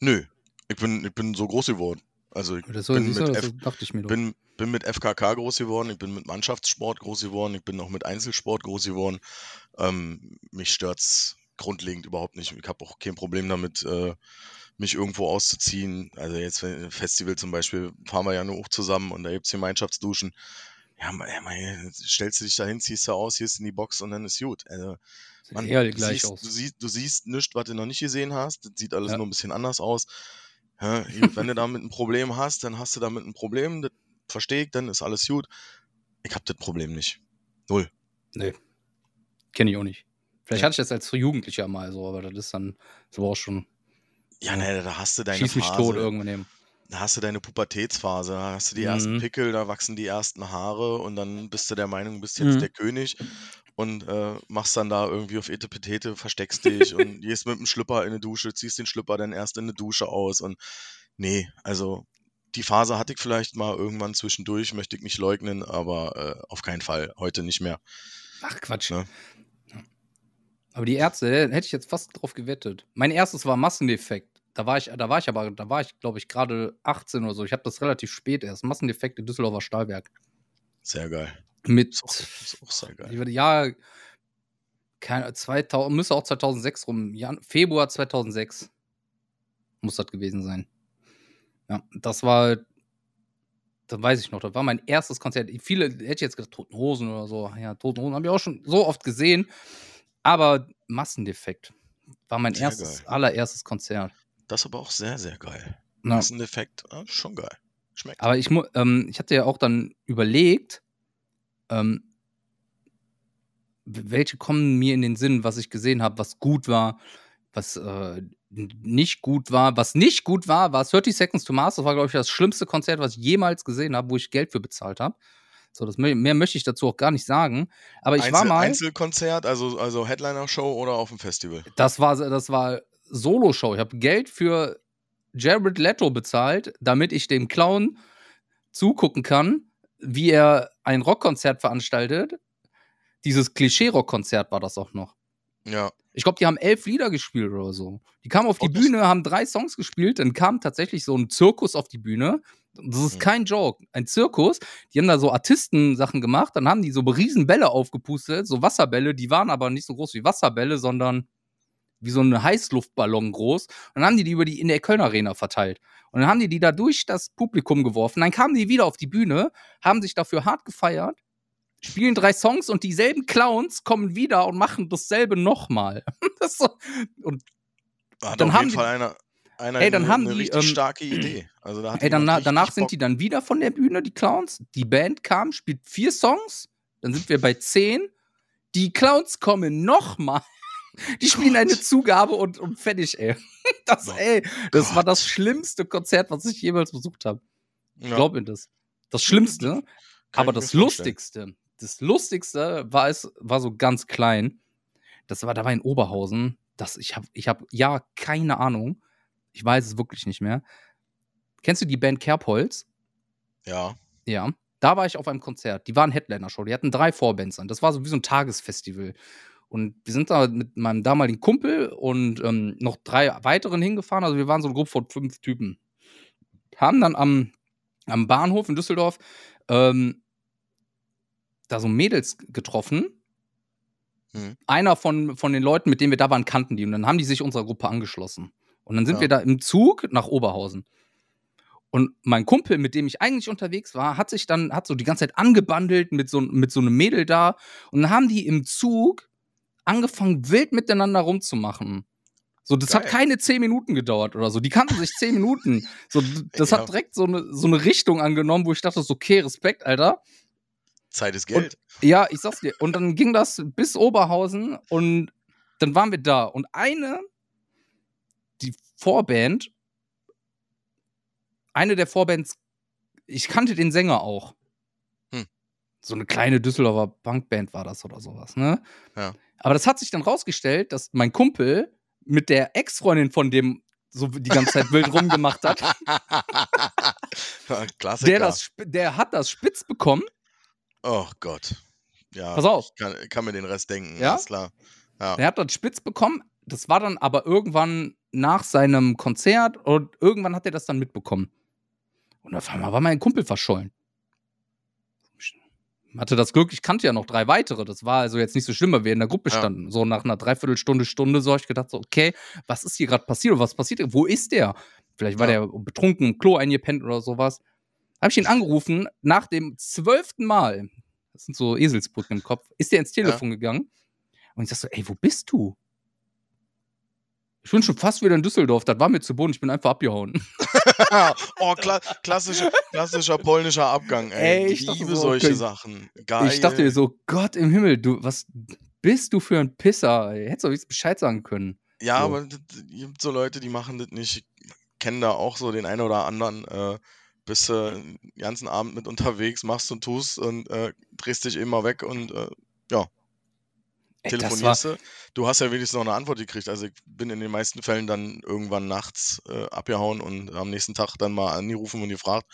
Nö, ich bin, ich bin so groß geworden. Also ich Das, so, bin mit, F, dachte ich mir doch. bin, bin mit FKK groß geworden, ich bin mit Mannschaftssport groß geworden, ich bin auch mit Einzelsport groß geworden. Ähm, mich stört's grundlegend überhaupt nicht. Ich habe auch kein Problem damit, äh, mich irgendwo auszuziehen. Also jetzt wenn- Festival zum Beispiel, fahren wir ja nur auch zusammen und da gibt's Gemeinschaftsduschen. Ja, man, stellst du dich dahin, ziehst du aus, gehst in die Box und dann ist gut. Also, Sieht man, du, gleich siehst, aus. du, siehst, du siehst nichts, was du noch nicht gesehen hast. Das sieht alles Ja. nur ein bisschen anders aus. Ja, wenn du damit ein Problem hast, dann hast du damit ein Problem. Das verstehe ich, dann ist alles gut. Ich habe das Problem nicht. Null. Nee. Kenne ich auch nicht. Vielleicht Ja. hatte ich das als Jugendlicher mal so, aber das ist dann so auch schon. Ja, ne, da hast du deine Schieß mich Phase. tot irgendwann eben. Da hast du deine Pubertätsphase, da hast du die ersten Mhm. Pickel, da wachsen die ersten Haare und dann bist du der Meinung, du bist jetzt Mhm. der König und äh, machst dann da irgendwie auf Etepetete, versteckst dich und <laughs> gehst mit dem Schlüpper in eine Dusche, ziehst den Schlüpper dann erst in eine Dusche aus und nee, also die Phase hatte ich vielleicht mal irgendwann zwischendurch, möchte ich nicht leugnen, aber äh, auf keinen Fall, heute nicht mehr. Ach Quatsch. Ne? Aber die Ärzte, hätte ich jetzt fast drauf gewettet. Mein erstes war Massendefekt. Da war ich, da war ich aber, da war ich, glaube ich, gerade 18 oder so. Ich habe das relativ spät erst. Massendefekt in Düsseldorfer Stahlwerk. Sehr geil. Mit, Ist auch, ist auch sehr geil. ich würde, ja, keine, 2000, müsste auch 2006 rum, Jan, Februar 2006 muss das gewesen sein. Ja, das war, das weiß ich noch, das war mein erstes Konzert. Viele, hätte ich jetzt gedacht, Toten Hosen oder so. Ja, Toten Hosen habe ich auch schon so oft gesehen. Aber Massendefekt war mein Sehr erstes, geil. allererstes Konzert. Das ist aber auch sehr, sehr geil. Ja. Effekt, ja, schon geil. Schmeckt. Aber ich, ähm, ich hatte ja auch dann überlegt, ähm, welche kommen mir in den Sinn, was ich gesehen habe, was gut war, was äh, nicht gut war. Was nicht gut war, war 30 Seconds to Mars. Das war, glaube ich, das schlimmste Konzert, was ich jemals gesehen habe, wo ich Geld für bezahlt habe. So, das, mehr möchte ich dazu auch gar nicht sagen. Aber ich war Einzel mal. Einzelkonzert, also, also Headliner-Show oder auf dem Festival? Das war, das war Solo-Show. Ich habe Geld für Jared Leto bezahlt, damit ich dem Clown zugucken kann, wie er ein Rockkonzert veranstaltet. Dieses Klischee-Rockkonzert war das auch noch. Ja. Ich glaube, die haben elf Lieder gespielt oder so. Die kamen auf die Oh, Bühne, haben drei Songs gespielt, dann kam tatsächlich so ein Zirkus auf die Bühne. Das ist Hm. kein Joke. Ein Zirkus. Die haben da so Artistensachen gemacht, dann haben die so riesen Bälle aufgepustet, so Wasserbälle, die waren aber nicht so groß wie Wasserbälle, sondern wie so ein Heißluftballon groß. Und dann haben die die über die in der Köln Arena verteilt. Und dann haben die die da durch das Publikum geworfen. Dann kamen die wieder auf die Bühne, haben sich dafür hart gefeiert, spielen drei Songs und dieselben Clowns kommen wieder und machen dasselbe nochmal. <laughs> das ist so, und Hat Dann auf haben jeden Fall einer, einer Ey, dann eine, haben eine die, richtig ähm, starke Idee. Also da Ey, jemand danach, sind die dann wieder von der Bühne, die Clowns. Die Band kam, spielt vier Songs. Dann sind wir bei zehn. Die Clowns kommen nochmal. <laughs> Die spielen eine Zugabe und, und fertig, ey. <laughs> Das, Oh ey, das war Gott. das schlimmste Konzert, was ich jemals besucht habe. Ja, Glaub mir das. Das Schlimmste. kann Aber das. Lustigste, das Lustigste war es, war so ganz klein. Das war, da war in Oberhausen. Das, ich habe, ich hab, ja, keine Ahnung. Ich weiß es wirklich nicht mehr. Kennst du die Band Kerbholz? Ja. Ja. Da war ich auf einem Konzert. Die waren Headliner-Show. Die hatten drei Vorbands an. Das war so wie so ein Tagesfestival. Und wir sind da mit meinem damaligen Kumpel und ähm, noch drei weiteren hingefahren. Also wir waren so eine Gruppe von fünf Typen. Haben dann am, am Bahnhof in Düsseldorf ähm, da so Mädels getroffen. Mhm. Einer von, von den Leuten, mit denen wir da waren, kannten die. Und dann haben die sich unserer Gruppe angeschlossen. Und dann sind Ja. wir da im Zug nach Oberhausen. Und mein Kumpel, mit dem ich eigentlich unterwegs war, hat sich dann, hat so die ganze Zeit angebandelt mit so, mit so einem Mädel da. Und dann haben die im Zug angefangen, wild miteinander rumzumachen. So, das hat Geil. keine zehn Minuten gedauert oder so. Die kannten sich zehn Minuten. So, <laughs> das Ja. hat direkt so eine, so eine Richtung angenommen, wo ich dachte, so, okay, Respekt, Alter. Zeit ist Geld. Ja, ich sag's dir. Und dann ging das bis Oberhausen und dann waren wir da. Und eine, die Vorband, eine der Vorbands, ich kannte den Sänger auch. Hm. So eine kleine Düsseldorfer Punkband war das oder sowas, ne? Ja. Aber das hat sich dann rausgestellt, dass mein Kumpel mit der Ex-Freundin von dem so die ganze Zeit wild rumgemacht hat, <laughs> Klassiker. der, das, der hat das spitz bekommen. oh Gott. Ja. Pass auf. Ich kann, kann mir den Rest denken. Ja? Alles klar. Ja. Er hat das spitz bekommen. Das war dann aber irgendwann nach seinem Konzert und irgendwann hat er das dann mitbekommen. Und auf einmal war mein Kumpel verschollen. Hatte das Glück, ich kannte ja noch drei weitere. Das war also jetzt nicht so schlimm, weil wir in der Gruppe Ja. standen. So nach einer Dreiviertelstunde, Stunde, so habe ich gedacht, so, okay, was ist hier gerade passiert oder was passiert? Wo ist der? Vielleicht war Ja. der betrunken im Klo eingepennt oder sowas. Habe ich ihn angerufen, nach dem zwölften Mal, das sind so Eselsbrücken im Kopf, ist der ins Telefon gegangen. Und ich sag so, ey, wo bist du? Ich bin schon fast wieder in Düsseldorf, das war mir zu Boden, ich bin einfach abgehauen. <laughs> oh, kla klassischer, klassischer polnischer Abgang, ey. Ey, ich liebe so, solche okay. Sachen. Geil. Ich dachte mir so, Gott im Himmel, du, was bist du für ein Pisser? ey? Hättest du wenigstens Bescheid sagen können. Ja, So. aber es gibt so Leute, die machen das nicht. Ich kenne da auch so den einen oder anderen. Äh, bist du den ganzen Abend mit unterwegs, machst und tust und äh, drehst dich immer weg und äh, Ey, telefonierst du. Du hast ja wenigstens noch eine Antwort gekriegt. Also ich bin in den meisten Fällen dann irgendwann nachts äh, abgehauen und am nächsten Tag dann mal angerufen und gefragt,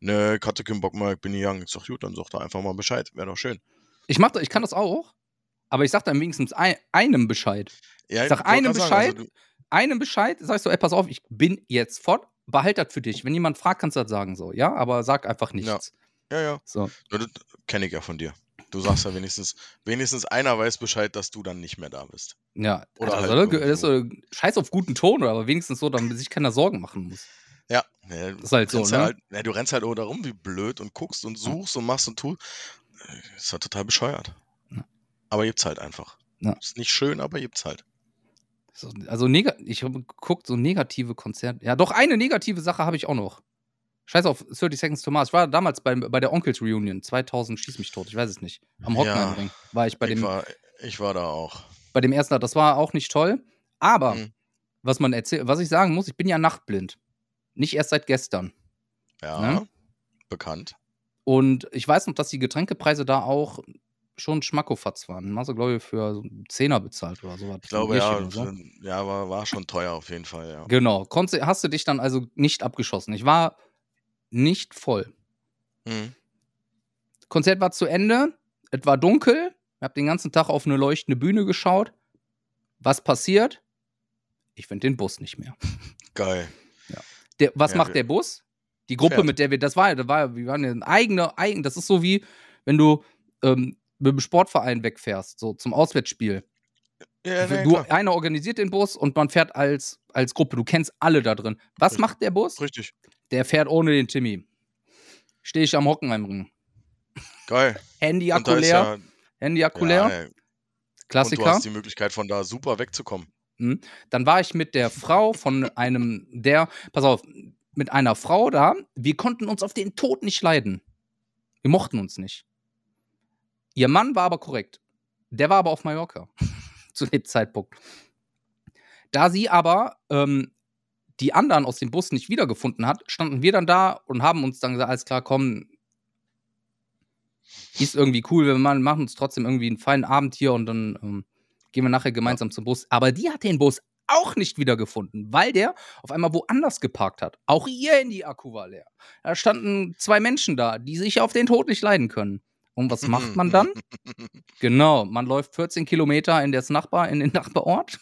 ne, ich hatte keinen Bock mehr, ich bin hier gegangen. Ich sag, gut, dann sag da einfach mal Bescheid, wäre doch schön. ich, mach, ich kann das auch, aber ich sag dann wenigstens ein, einem Bescheid. Ja, Ich sag wollt einem grad sagen, also Bescheid, einem Bescheid, sag ich so, ey, pass auf, ich bin jetzt fort, behalt das für dich. Wenn jemand fragt, kannst du das sagen so, ja, aber sag einfach nichts. Ja, ja, So. ja das kenne ich ja von dir. Du sagst ja wenigstens, wenigstens einer weiß Bescheid, dass du dann nicht mehr da bist. Ja, Oder also, halt ne, das ist so, scheiß auf guten Ton, aber wenigstens so, damit sich keiner Sorgen machen muss. Ja, ne, Das ist halt so, ne? ja halt, ne, du rennst halt da rum wie blöd und guckst und suchst und machst und tust. Äh, Ist halt total bescheuert. Ja. Aber gibt's halt einfach. Ja. Ist nicht schön, aber gibt's halt. So, also ich habe geguckt, so negative Konzerte. Ja, doch eine negative Sache habe ich auch noch. Scheiß auf 30 Seconds to Mars. Ich war damals bei, bei der Onkels Reunion 2000, schieß mich tot, ich weiß es nicht. Am Ja. Hockenheimring war ich bei ich, dem, war, ich war da auch. bei dem ersten, das war auch nicht toll. Aber Mhm. was man erzählt, was ich sagen muss, ich bin ja nachtblind. Nicht erst seit gestern. Ja, Ne? bekannt. Und ich weiß noch, dass die Getränkepreise da auch schon Schmackofatz waren. Also, glaube ich, für so einen Zehner bezahlt oder sowas. Ich glaube, ja, Oder so. ja war, war schon teuer auf jeden Fall, ja. Genau. Konntest, hast du dich dann also nicht abgeschossen. Ich war nicht voll. Mhm. Konzert war zu Ende. Es war dunkel. Ich habe den ganzen Tag auf eine leuchtende Bühne geschaut. Was passiert? Ich finde den Bus nicht mehr. <laughs> Geil. Der, was Ja, macht der Bus? Die Gruppe, Fährt. mit der wir, das war, ja- das war, ja- wir waren ja ein eigener, eigen, das ist so wie, wenn du ähm, mit dem Sportverein wegfährst, so zum Auswärtsspiel. Ja, nee, du, einer organisiert den Bus und man fährt als, als Gruppe. Du kennst alle da drin. Was Richtig. macht der Bus? Richtig. Der fährt ohne den Timmy. Stehe ich am Hockenheimring. Geil. Handy Und da Akku leer. ja, Handy Akku ja, leer. ey, und du Klassiker. hast die Möglichkeit, von da super wegzukommen. Dann war ich mit der Frau von einem, der, pass auf, mit einer Frau da. Wir konnten uns auf den Tod nicht leiden. Wir mochten uns nicht. Ihr Mann war aber korrekt. Der war aber auf Mallorca <laughs> zu dem Zeitpunkt. Da sie aber ähm, die anderen aus dem Bus nicht wiedergefunden hat, standen wir dann da und haben uns dann gesagt, alles klar, komm, ist irgendwie cool, wir machen uns trotzdem irgendwie einen feinen Abend hier und dann ähm, gehen wir nachher gemeinsam zum Bus. Aber die hat den Bus auch nicht wiedergefunden, weil der auf einmal woanders geparkt hat. Auch ihr Handy-Akku war leer. Da standen zwei Menschen da, die sich auf den Tod nicht leiden können. Und was macht man dann? <laughs> genau, man läuft 14 Kilometer in das Nachbar, in den Nachbarort,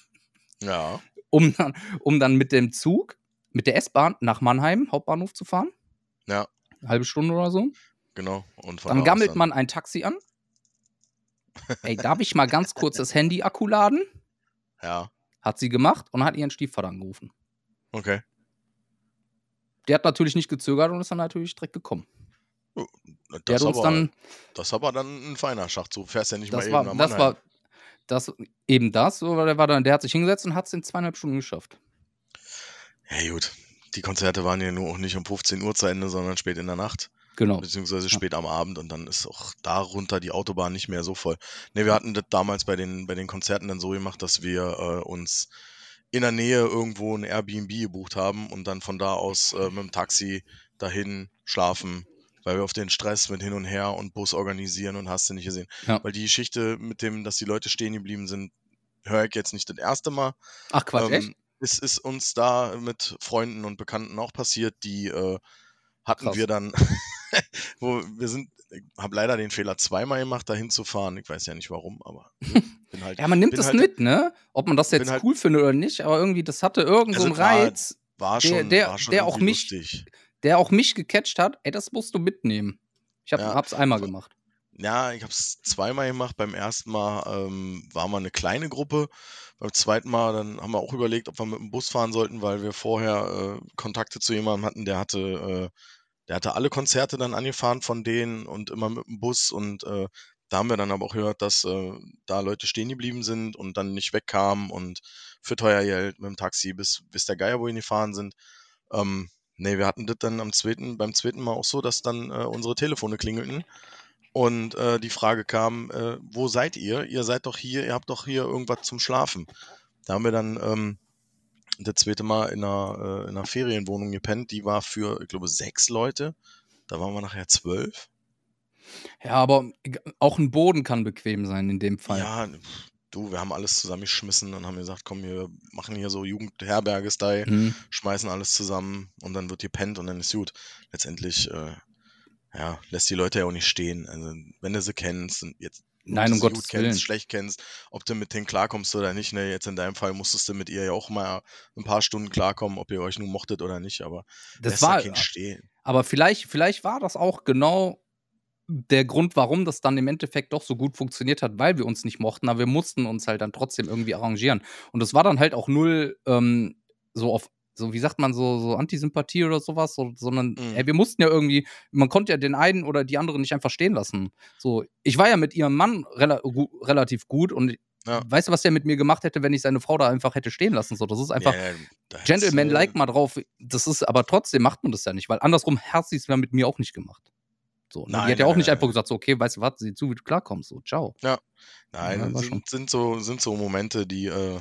Ja. Um dann, um dann mit dem Zug, mit der S-Bahn nach Mannheim, Hauptbahnhof zu fahren. Ja. Halbe Stunde oder so. Genau. Und Dann gammelt man ein Taxi an. <laughs> Ey, darf ich mal ganz kurz das Handy-Akku laden? Ja. Hat sie gemacht und hat ihren Stiefvater angerufen. Okay. Der hat natürlich nicht gezögert und ist dann natürlich direkt gekommen. Der Das hat uns aber, dann, das aber dann ein feiner Schacht. So fährst ja nicht mal war, eben nach das war, das, eben das, so, weil der war dann, der hat sich hingesetzt und hat es in zweieinhalb Stunden geschafft. Ja, gut. Die Konzerte waren ja nur auch nicht um 15 Uhr zu Ende, sondern spät in der Nacht, Genau. beziehungsweise Ja. spät am Abend und dann ist auch darunter die Autobahn nicht mehr so voll. Ne, wir hatten das damals bei den, bei den Konzerten dann so gemacht, dass wir äh, uns in der Nähe irgendwo ein Airbnb gebucht haben und dann von da aus äh, mit dem Taxi dahin schlafen, weil wir auf den Stress mit hin und her und Bus organisieren und hast du nicht gesehen. Ja. Weil die Geschichte mit dem, dass die Leute stehen geblieben sind, höre ich jetzt nicht das erste Mal. Ach Quatsch, echt? Ähm, es ist uns da mit Freunden und Bekannten auch passiert, die äh, hatten Krass. wir dann, <laughs> wo wir sind, ich habe leider den Fehler zweimal gemacht, da hinzufahren. Ich weiß ja nicht warum, aber <laughs> bin halt, Ja, man nimmt das halt, mit, ne? Ob man das jetzt halt- cool findet oder nicht, aber irgendwie, das hatte irgend so Also Reiz, war der- schon, der- war schon der auch mich- lustig. Der auch mich gecatcht hat. Ey, das musst du mitnehmen. Ich hab, Ja. hab's einmal gemacht. Ja, ich habe es zweimal gemacht. Beim ersten Mal ähm, war mal eine kleine Gruppe. Beim zweiten Mal dann haben wir auch überlegt, ob wir mit dem Bus fahren sollten, weil wir vorher äh, Kontakte zu jemandem hatten, der hatte, äh, der hatte alle Konzerte dann angefahren von denen und immer mit dem Bus. Und äh, da haben wir dann aber auch gehört, dass äh, da Leute stehen geblieben sind und dann nicht wegkamen und für teuer Geld mit dem Taxi bis, bis der Geier wohin gefahren sind. Ähm, nee, wir hatten das dann am zweiten, beim zweiten Mal auch so, dass dann äh, unsere Telefone klingelten und äh, die Frage kam, äh, wo seid ihr? Ihr seid doch hier, ihr habt doch hier irgendwas zum Schlafen. Da haben wir dann ähm, das zweite Mal in einer, äh, in einer Ferienwohnung gepennt, die war für, ich glaube, sechs Leute. Da waren wir nachher zwölf. Ja, aber auch ein Boden kann bequem sein in dem Fall. Ja, du, wir haben alles zusammengeschmissen und haben gesagt, komm, wir machen hier so Jugendherberge-Style, Mhm. schmeißen alles zusammen und dann wird gepennt und dann ist gut. Letztendlich, äh, ja, lässt die Leute ja auch nicht stehen. Also, wenn du sie kennst, und jetzt Nein, du um sie Gottes gut kennst, Willen. schlecht kennst, ob du mit denen klarkommst oder nicht. Ne? Jetzt in deinem Fall musstest du mit ihr ja auch mal ein paar Stunden klarkommen, ob ihr euch nun mochtet oder nicht, aber Das lässt ja war, keinen stehen. aber vielleicht, vielleicht war das auch genau der Grund, warum das dann im Endeffekt doch so gut funktioniert hat, weil wir uns nicht mochten, aber wir mussten uns halt dann trotzdem irgendwie arrangieren. Und das war dann halt auch null ähm, so auf, so wie sagt man, so, so Antisympathie oder sowas, so, sondern Mhm. ey, wir mussten ja irgendwie, man konnte ja den einen oder die anderen nicht einfach stehen lassen. So, ich war ja mit ihrem Mann rela relativ gut und Ja. weißt du, was der mit mir gemacht hätte, wenn ich seine Frau da einfach hätte stehen lassen? So, das ist einfach, Ja, da hättest Gentleman du- like mal drauf. Das ist, aber trotzdem macht man das ja nicht, weil andersrum hat sie es ja mit mir auch nicht gemacht. So, ne? Nein, die hat ja auch nein, nicht nein, einfach gesagt, so, okay, weißt du was, sieh zu, wie du klarkommst. So, ciao. Nein, Ja, war schon. sind, sind, so, sind so Momente, die, äh,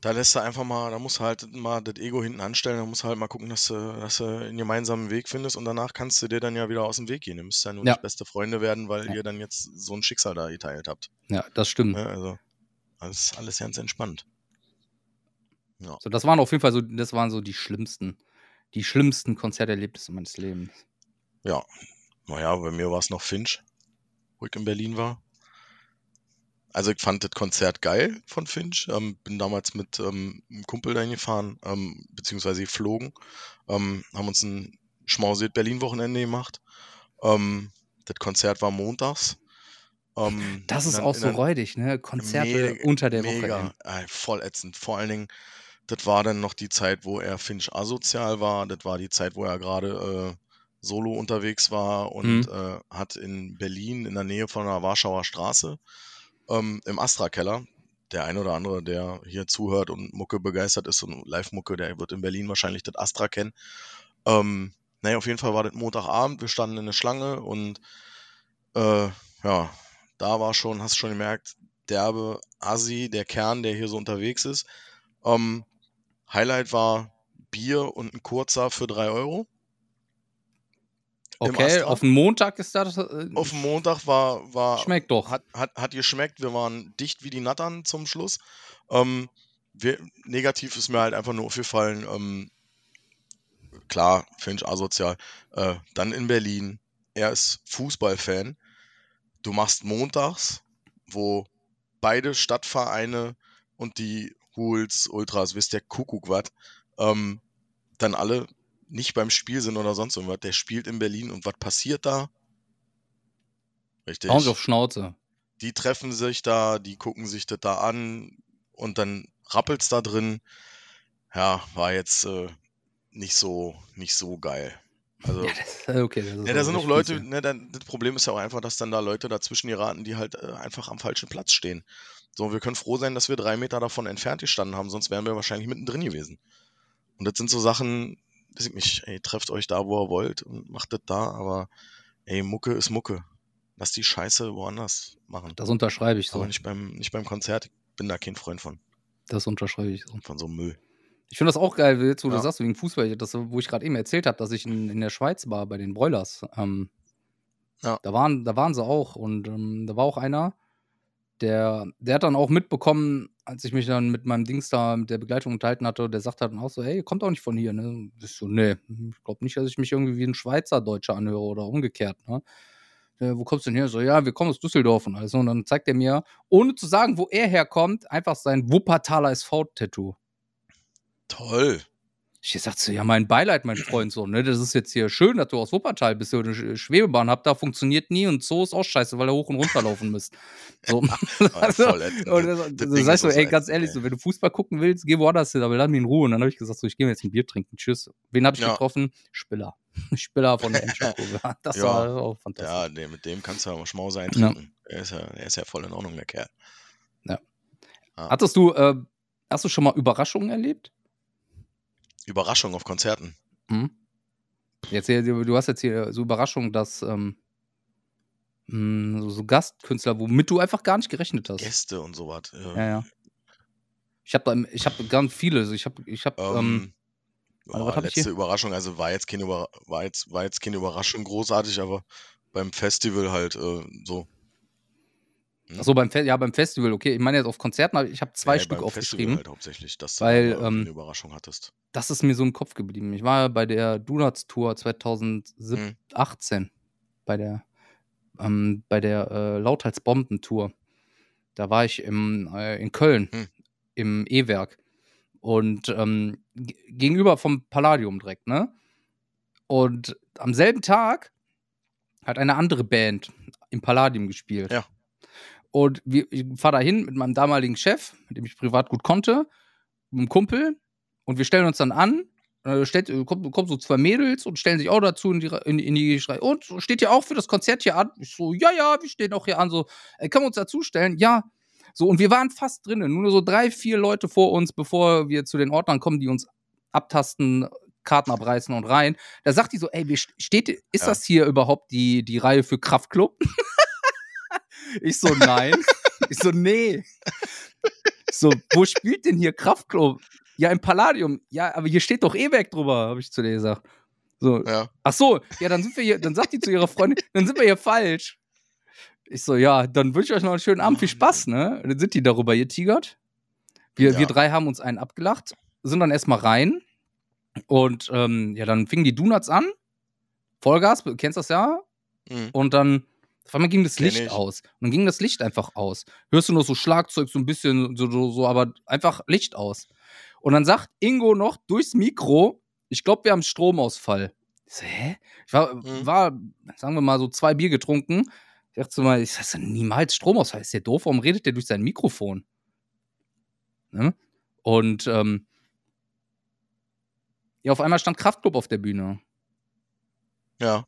da lässt du einfach mal, da musst du halt mal das Ego hinten anstellen, da musst du halt mal gucken, dass du, dass du einen gemeinsamen Weg findest und danach kannst du dir dann ja wieder aus dem Weg gehen. Ihr müsst ja nun Ja. nicht beste Freunde werden, weil Ja. ihr dann jetzt so ein Schicksal da geteilt habt. Ja, das stimmt. Ne? Also, alles, alles ganz entspannt. So, das waren auf jeden Fall so, das waren so die schlimmsten, die schlimmsten Konzerterlebnisse meines Lebens. Ja, naja, bei mir war es noch Finch, wo ich in Berlin war. Also ich fand das Konzert geil von Finch. Ähm, bin damals mit ähm, einem Kumpel dahin gefahren, ähm, beziehungsweise geflogen. Ähm, haben uns ein Schmausiert Berlin-Wochenende gemacht. Ähm, das Konzert war montags. Ähm, Das ist der- auch so der- räudig, ne? Konzerte Mega- unter der Woche. Mega, ey. äh, voll ätzend. Vor allen Dingen, das war dann noch die Zeit, wo er Finch asozial war. Das war die Zeit, wo er gerade äh, solo unterwegs war und Mhm. äh, hat in Berlin in der Nähe von der Warschauer Straße ähm, im Astra-Keller, der ein oder andere, der hier zuhört und Mucke begeistert ist und Live-Mucke, der wird in Berlin wahrscheinlich das Astra kennen. Ähm, naja, auf jeden Fall war das Montagabend, wir standen in der Schlange und äh, ja, da war schon, hast schon gemerkt, derbe Assi, der Kern, der hier so unterwegs ist. Ähm, Highlight war Bier und ein kurzer für 3 Euro. Okay, auf den Montag ist das. Äh, Auf dem Montag war, war schmeckt doch. hat, hat, hat geschmeckt. Wir waren dicht wie die Nattern zum Schluss. Ähm, wir, negativ ist mir halt einfach nur aufgefallen, ähm, klar, Finch asozial. Äh, dann in Berlin, er ist Fußballfan. Du machst montags, wo beide Stadtvereine und die Hools, Ultras, wisst der Kuckuck was, ähm, dann alle nicht beim Spiel sind oder sonst irgendwas. Der spielt in Berlin und was passiert da? Richtig. Hauen auf Schnauze. Die treffen sich da, die gucken sich das da an und dann rappelt's da drin. Ja, war jetzt äh, nicht so nicht so geil. Also, Ja, das, äh, okay, das ist ja, da sind auch Leute, ne, dann, das Problem ist ja auch einfach, dass dann da Leute dazwischen geraten, die halt äh, einfach am falschen Platz stehen. So, wir können froh sein, dass wir drei Meter davon entfernt gestanden haben, sonst wären wir wahrscheinlich mittendrin gewesen. Und das sind so Sachen, weiß ich nicht, ey, trefft euch da, wo ihr wollt und macht das da, aber ey, Mucke ist Mucke. Lass die Scheiße woanders machen. Das unterschreibe ich so. Aber nicht beim, nicht beim Konzert. Ich bin da kein Freund von, Das unterschreibe ich so. von so einem Müll. Ich finde das auch geil, jetzt, wo du Ja. sagst, wegen Fußball, das, wo ich gerade eben erzählt habe, dass ich in, in der Schweiz war bei den Broilers. Ähm, Ja. da, waren, da waren sie auch und ähm, da war auch einer, der, der hat dann auch mitbekommen, als ich mich dann mit meinem Dings da mit der Begleitung unterhalten hatte, der sagt dann auch so, hey, kommt auch nicht von hier, ne? Ich so, nee, ich glaube nicht, dass ich mich irgendwie wie ein Schweizer Deutscher anhöre oder umgekehrt, ne? Äh, wo kommst du denn her? So, ja, wir kommen aus Düsseldorf und alles. Und dann zeigt er mir, ohne zu sagen, wo er herkommt, einfach sein Wuppertaler SV-Tattoo. Toll. Ich sagte so, ja, mein Beileid, mein Freund, so, ne, das ist jetzt hier schön, dass du aus Wuppertal bist, ihr eine Sch- Schwebebahn habt, da funktioniert nie und so ist auch scheiße, weil er hoch und runter laufen müsst. <laughs> So. also, voll ätzend. und Das- das, das du, ist ey, so ganz ehrlich, so, wenn du Fußball gucken willst, geh woanders hin, aber lass mich in Ruhe. Und dann habe ich gesagt, so, ich gehe mir jetzt ein Bier trinken, tschüss. Wen habe ich Ja. getroffen? Spiller. <laughs> Spiller von der Endschkurve. <laughs> Das Ja. war auch fantastisch. Ja, mit dem kannst du aber Schmause eintrinken. Er, ist ja, er ist ja voll in Ordnung, der Kerl. Hattest du, äh, hast du schon mal Überraschungen erlebt? Überraschung auf Konzerten. Mhm. Jetzt hier, du hast jetzt hier so Überraschungen, dass ähm, mh, so, so Gastkünstler, womit du einfach gar nicht gerechnet hast. Gäste und sowas. Äh, Ja, ja. Ich habe ich hab ganz viele. Also ich habe, ich habe, ähm, Ähm, ja, hab ich letzte? Überraschung, also war jetzt, keine Über war, jetzt, war jetzt keine Überraschung großartig, aber beim Festival halt äh, so. Ach so beim Fe ja beim Festival. Okay, ich meine jetzt auf Konzerten. hab ich habe zwei Ja, Stück beim aufgeschrieben. Festival halt hauptsächlich, dass du weil, ähm, eine Überraschung hattest. Das ist mir so im Kopf geblieben. Ich war bei der Donuts Tour 2018 Mhm. bei der ähm, bei der äh, Lauthals Bomben Tour. Da war ich im, äh, in Köln Hm. im E-Werk und ähm, gegenüber vom Palladium direkt, ne? Und am selben Tag hat eine andere Band im Palladium gespielt. Ja. Und wir, ich fahre da hin mit meinem damaligen Chef, mit dem ich privat gut konnte, mit einem Kumpel, und wir stellen uns dann an. Äh, stellt, äh, kommt, kommen so zwei Mädels und stellen sich auch dazu in die, in, in die Schrei. Und steht ihr auch für das Konzert hier an? Ich so, ja, ja, wir stehen auch hier an. So, äh, können wir uns dazustellen? Ja. So, und wir waren fast drinnen. Nur so drei, vier Leute vor uns, bevor wir zu den Ordnern kommen, die uns abtasten, Karten abreißen und rein. Da sagt die so, ey, steht, ist Ja. das hier überhaupt die, die Reihe für Kraftclub? <laughs> ich so, nein. ich so, nee. So, wo spielt denn hier Kraftclub? Ja, im Palladium. Ja, aber hier steht doch E-Werk drüber, habe ich zu dir gesagt. So, Ja, ach so, ja, dann sind wir hier, dann sagt die zu ihrer Freundin, dann sind wir hier falsch. Ich so, ja, dann wünsche ich euch noch einen schönen Abend, viel Spaß, ne? Dann sind die darüber getigert. Wir, Ja. wir drei haben uns einen abgelacht, sind dann erstmal rein und ähm, ja, dann fingen die Donuts an. Vollgas, du kennst das ja? mhm. Und dann, auf einmal ging das Licht ich. aus. Und dann ging das Licht einfach aus. Hörst du noch so Schlagzeug, so ein bisschen, so, so, so aber einfach Licht aus. Und dann sagt Ingo noch durchs Mikro, ich glaube, wir haben Stromausfall. Ich so, hä? Ich war, Mhm. war, sagen wir mal, so zwei Bier getrunken. Ich dachte so mal, ich sag, niemals Stromausfall. Ist der doof? Warum redet der durch sein Mikrofon? Ne? Und ähm, ja, auf einmal stand Kraftclub auf der Bühne. ja.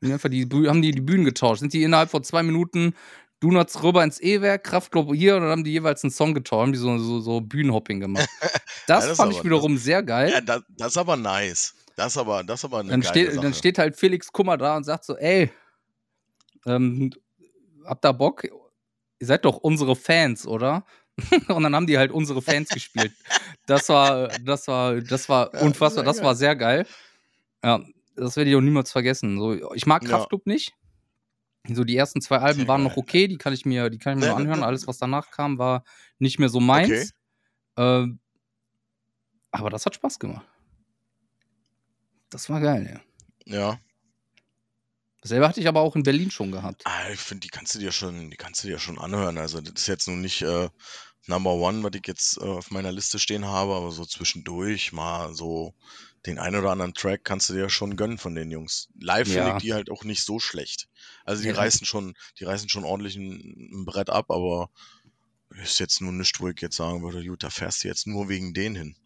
Sind einfach die, haben die die Bühnen getauscht. Sind die innerhalb von zwei Minuten Donuts rüber ins E-Werk, Kraftclub hier und dann haben die jeweils einen Song getauscht, haben die so, so, so Bühnenhopping gemacht. <laughs> Das, das ist fand ich wiederum sehr geil. ja das, das ist aber nice. Das ist aber, das ist aber eine dann, steht, Sache. dann steht halt Felix Kummer da und sagt so, ey, ähm, habt ihr Bock? Ihr seid doch unsere Fans, oder? <laughs> und dann haben die halt unsere Fans gespielt. <laughs> Das war, das war, das war Ja, unfassbar, sehr das war sehr geil. Ja, das werde ich auch niemals vergessen. So, ich mag Ja. Kraftclub nicht. So, die ersten zwei Alben waren noch <laughs> okay, die kann ich mir, die kann ich mir nee, anhören. Alles, was danach kam, war nicht mehr so meins. Okay. Ähm, aber das hat Spaß gemacht. Das war geil, ja. Ja. Selber hatte ich aber auch in Berlin schon gehabt. Ah, ich finde, die kannst du dir schon, die kannst du dir schon anhören. Also das ist jetzt nun nicht äh, Number One, was ich jetzt äh, auf meiner Liste stehen habe, aber so zwischendurch mal so den einen oder anderen Track kannst du dir schon gönnen von den Jungs. Live finde Ja. ich die halt auch nicht so schlecht. Also die Ja. reißen schon, die reißen schon ordentlich ein, ein Brett ab, aber ist jetzt nur nichts, wo ich jetzt sagen würde, gut, da fährst du jetzt nur wegen denen hin.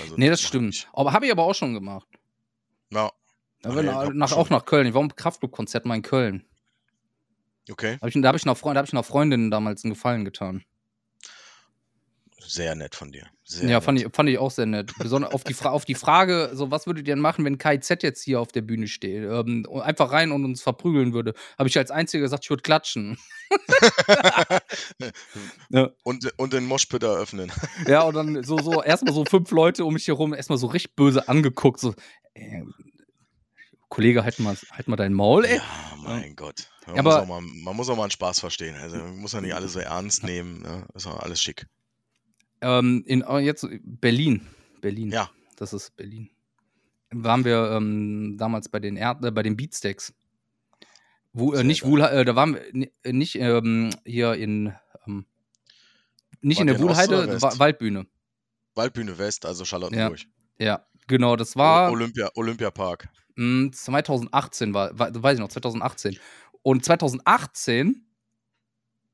Also Nee, das macht stimmt. mich- Aber habe ich aber auch schon gemacht. Ja, Da Ah, bin ja, ich hab nach, auch nach Köln. Ich war im Kraftclub-Konzert mal in Köln. okay. Hab ich, da habe ich, einer Freund- da hab ich einer Freundin damals einen Gefallen getan. Sehr nett von dir. Sehr ja, nett. fand ich, fand ich auch sehr nett. Besonders auf die, Fra auf die Frage, so, was würdet ihr denn machen, wenn KIZ jetzt hier auf der Bühne steht? Ähm, einfach rein und uns verprügeln würde. Habe ich als Einziger gesagt, ich würde klatschen. <laughs> Ja. und, und den Moshpit eröffnen. <laughs> Ja, und dann so, so erstmal so fünf Leute um mich herum, erstmal so richtig böse angeguckt. So, ey, Kollege, halt mal, halt mal dein Maul, ey. Ja, mein Gott. Man, Aber- muss auch mal, man muss auch mal einen Spaß verstehen. Also man muss ja nicht alles so ernst nehmen. Ne? Ist auch alles schick. Ähm, in, äh, jetzt Berlin. Berlin. Ja. Das ist Berlin. Waren wir ähm, damals bei den, Erd äh, bei den Beatsteaks. Wo, äh, nicht. Wuhl, äh, da waren wir äh, nicht ähm, hier in ähm, nicht in der ihr in Wa West? Waldbühne. Waldbühne West, also Charlottenburg. Ja, genau, das war Olympia, Olympiapark. mh, 2018 war, war, weiß ich noch, 2018. Und 2018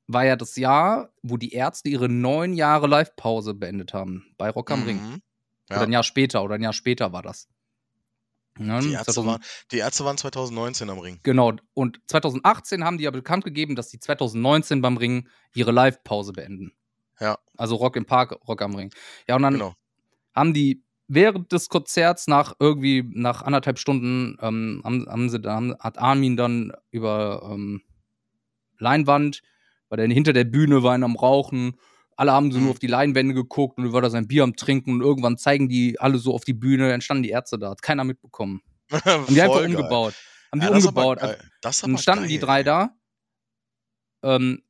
war ja das Jahr, wo die Ärzte ihre neun Jahre Live-Pause beendet haben bei Rock am Ring. Mhm. Oder Ja. ein Jahr später, oder ein Jahr später war das. Ja, Die, Ärzte 2000 waren, die Ärzte waren 2019 am Ring. Genau. Und 2018 haben die ja bekannt gegeben, dass die 2019 beim Ring ihre Live-Pause beenden. Ja. Also Rock im Park, Rock am Ring. Ja, und dann Genau. haben die während des Konzerts nach irgendwie nach anderthalb Stunden ähm, haben, haben sie dann hat Armin dann über ähm, Leinwand, weil er hinter der Bühne war einer am Rauchen. Alle haben so Mhm. nur auf die Leinwände geguckt und war da sein Bier am Trinken und irgendwann zeigen die alle so auf die Bühne, dann standen die Ärzte da, hat keiner mitbekommen. <laughs> Haben die einfach geil. umgebaut. Haben die Ja, umgebaut. Dann standen die geil, drei ey. da. Ähm,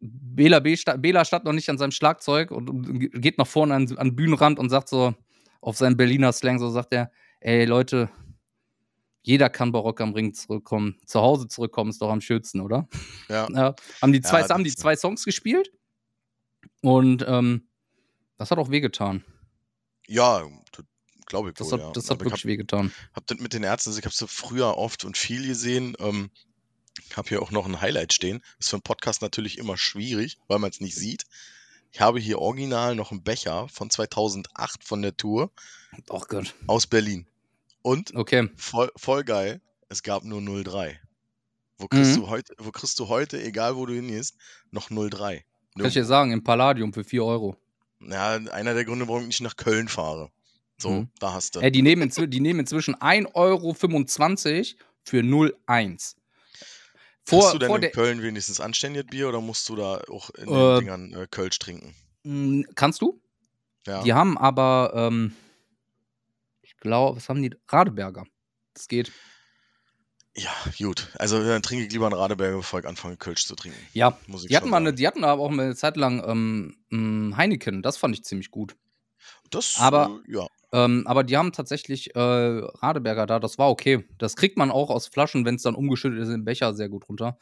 Bela, B Bela stand noch nicht an seinem Schlagzeug und, und geht nach vorne an, an den Bühnenrand und sagt so auf seinen Berliner Slang, so sagt er, ey Leute, jeder kann bei Rock am Ring zurückkommen. Zu Hause zurückkommen ist doch am schönsten, oder? Ja. <laughs> Ja, haben die zwei, Ja, haben die zwei Songs gespielt und ähm, das hat auch wehgetan. Ja, glaube ich Das wohl, hat, ja. das hat Aber wirklich wehgetan. hab das mit den Ärzten, ich habe sie früher oft und viel gesehen. Ähm, habe hier auch noch ein Highlight stehen. Ist für einen Podcast natürlich immer schwierig, weil man es nicht sieht. Ich habe hier original noch einen Becher von 2008 von der Tour Oh Gott. aus Berlin. Und Okay. voll, voll geil, es gab nur 03. Wo kriegst, Mhm. du heute, wo kriegst du heute, egal wo du hingehst, noch 03? Kann ich dir sagen, im Palladium für 4 Euro. Ja, einer der Gründe, warum ich nicht nach Köln fahre. So, Mhm. da hast du. Ey, die nehmen, die nehmen inzwischen 1,25 Euro für 0,1. Kriegst Vor, du denn vor in Köln wenigstens anständiges Bier oder musst du da auch in den Äh, Dingern äh, Kölsch trinken? Mh, kannst du? Ja. Die haben aber, ähm, glaube, was haben die? Radeberger. Das geht. ja, gut. Also dann trinke ich lieber einen Radeberger, bevor ich anfange, Kölsch zu trinken. Ja, Muss ich die hatten, mal eine, sagen. die hatten aber auch mal eine Zeit lang ähm, mh, Heineken. Das fand ich ziemlich gut. Das, aber- äh, ja. Ähm, aber die haben tatsächlich äh, Radeberger da. Das war okay. Das kriegt man auch aus Flaschen, wenn es dann umgeschüttet ist, im Becher sehr gut runter.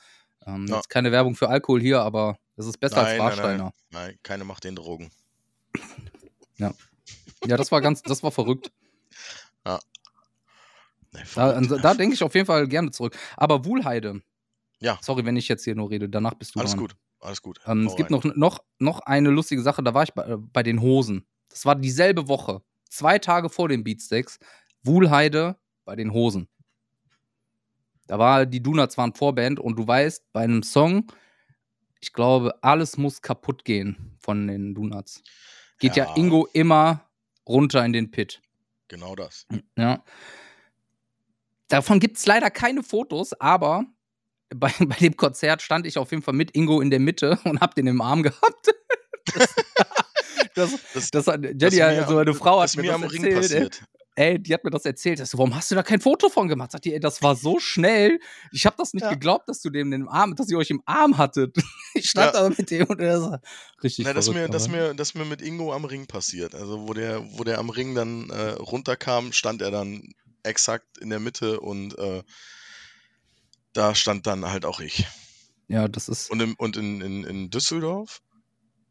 Ähm, Ja. Jetzt keine Werbung für Alkohol hier, aber es ist besser als Nein, nein, Warsteiner. nein. Nein, keine macht den Drogen. Ja, das war ganz, das war verrückt. Nee, Da, da, <laughs> denke ich auf jeden Fall gerne zurück. Aber Wuhlheide. Ja. Sorry, wenn ich jetzt hier nur rede. Danach bist du Alles dran. gut, alles gut. Ähm, es gibt noch, noch, noch eine lustige Sache. Da war ich bei, äh, bei den Hosen. Das war dieselbe Woche. Zwei Tage vor den Beatsteaks. Wuhlheide bei den Hosen. Da war die Donuts waren Vorband und du weißt, bei einem Song, ich glaube, alles muss kaputt gehen von den Donuts. Geht ja, Ja. Ingo immer runter in den Pit. Genau das. Ja. Davon gibt es leider keine Fotos, aber bei, <laughs> bei dem Konzert stand ich auf jeden Fall mit Ingo in der Mitte und hab den im Arm gehabt. Das, <laughs> das, Das- das hat, Das Jenny, mir also meine Frau hat das mir das am Ring erzählt. Ey. passiert. ey, die hat mir das erzählt. Ich so, warum hast du da kein Foto von gemacht? Sagt die, ey, das war so schnell. Ich habe das nicht Ja. geglaubt, dass du den im Arm, dass ihr euch im Arm hattet. <laughs> Ich stand Ja. da mit dem und er sah richtig Na, das mir, das aber- mir, das mir mit Ingo am Ring passiert. Also wo der, wo der am Ring dann äh, runterkam, stand er dann exakt in der Mitte und äh, da stand dann halt auch ich. Ja, das ist. Und, im, und in, in, in Düsseldorf,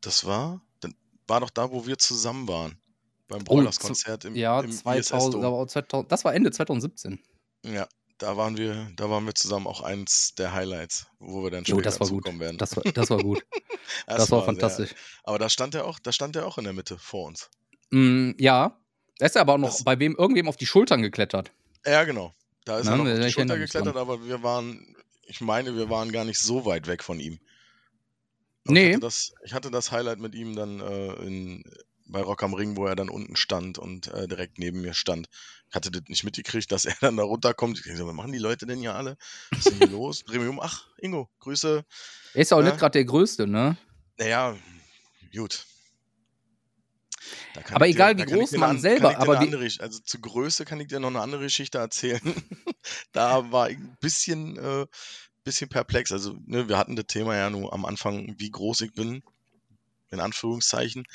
das war, dann war doch da, wo wir zusammen waren. Beim Oh, Broilers-Konzert im, ja, im 2000, ISS-Dom. aber 2000, das war Ende 2017. Ja, da waren wir, da waren wir zusammen auch eins der Highlights, wo wir dann Jo, später das war gut. werden. Das war, das war gut. <laughs> das, war sehr- fantastisch. aber da stand er auch, da stand er auch in der Mitte vor uns. Mm, ja. Er ist ja aber auch noch Das- bei wem irgendwem auf die Schultern geklettert. Ja, genau. Da ist Na, er noch auf die Schulter geklettert, aber wir waren, ich meine, wir waren gar nicht so weit weg von ihm. Und Nee. Ich hatte das, ich hatte das Highlight mit ihm dann äh, in, bei Rock am Ring, wo er dann unten stand und äh, direkt neben mir stand. Ich hatte das nicht mitgekriegt, dass <laughs> er dann da runterkommt. Ich so, was machen die Leute denn hier alle? Was ist denn hier <laughs> los? Dreh mich um. Ach, Ingo, Grüße. Er ist ja auch Ja. nicht gerade der Größte, ne? Naja, gut. Aber egal, da wie groß dir man an- selber- dir aber andere, also zu Größe kann ich dir noch eine andere Geschichte erzählen. <laughs> da war ich ein bisschen, äh, bisschen perplex. Also, ne, wir hatten das Thema ja nur am Anfang, wie groß ich bin, in Anführungszeichen.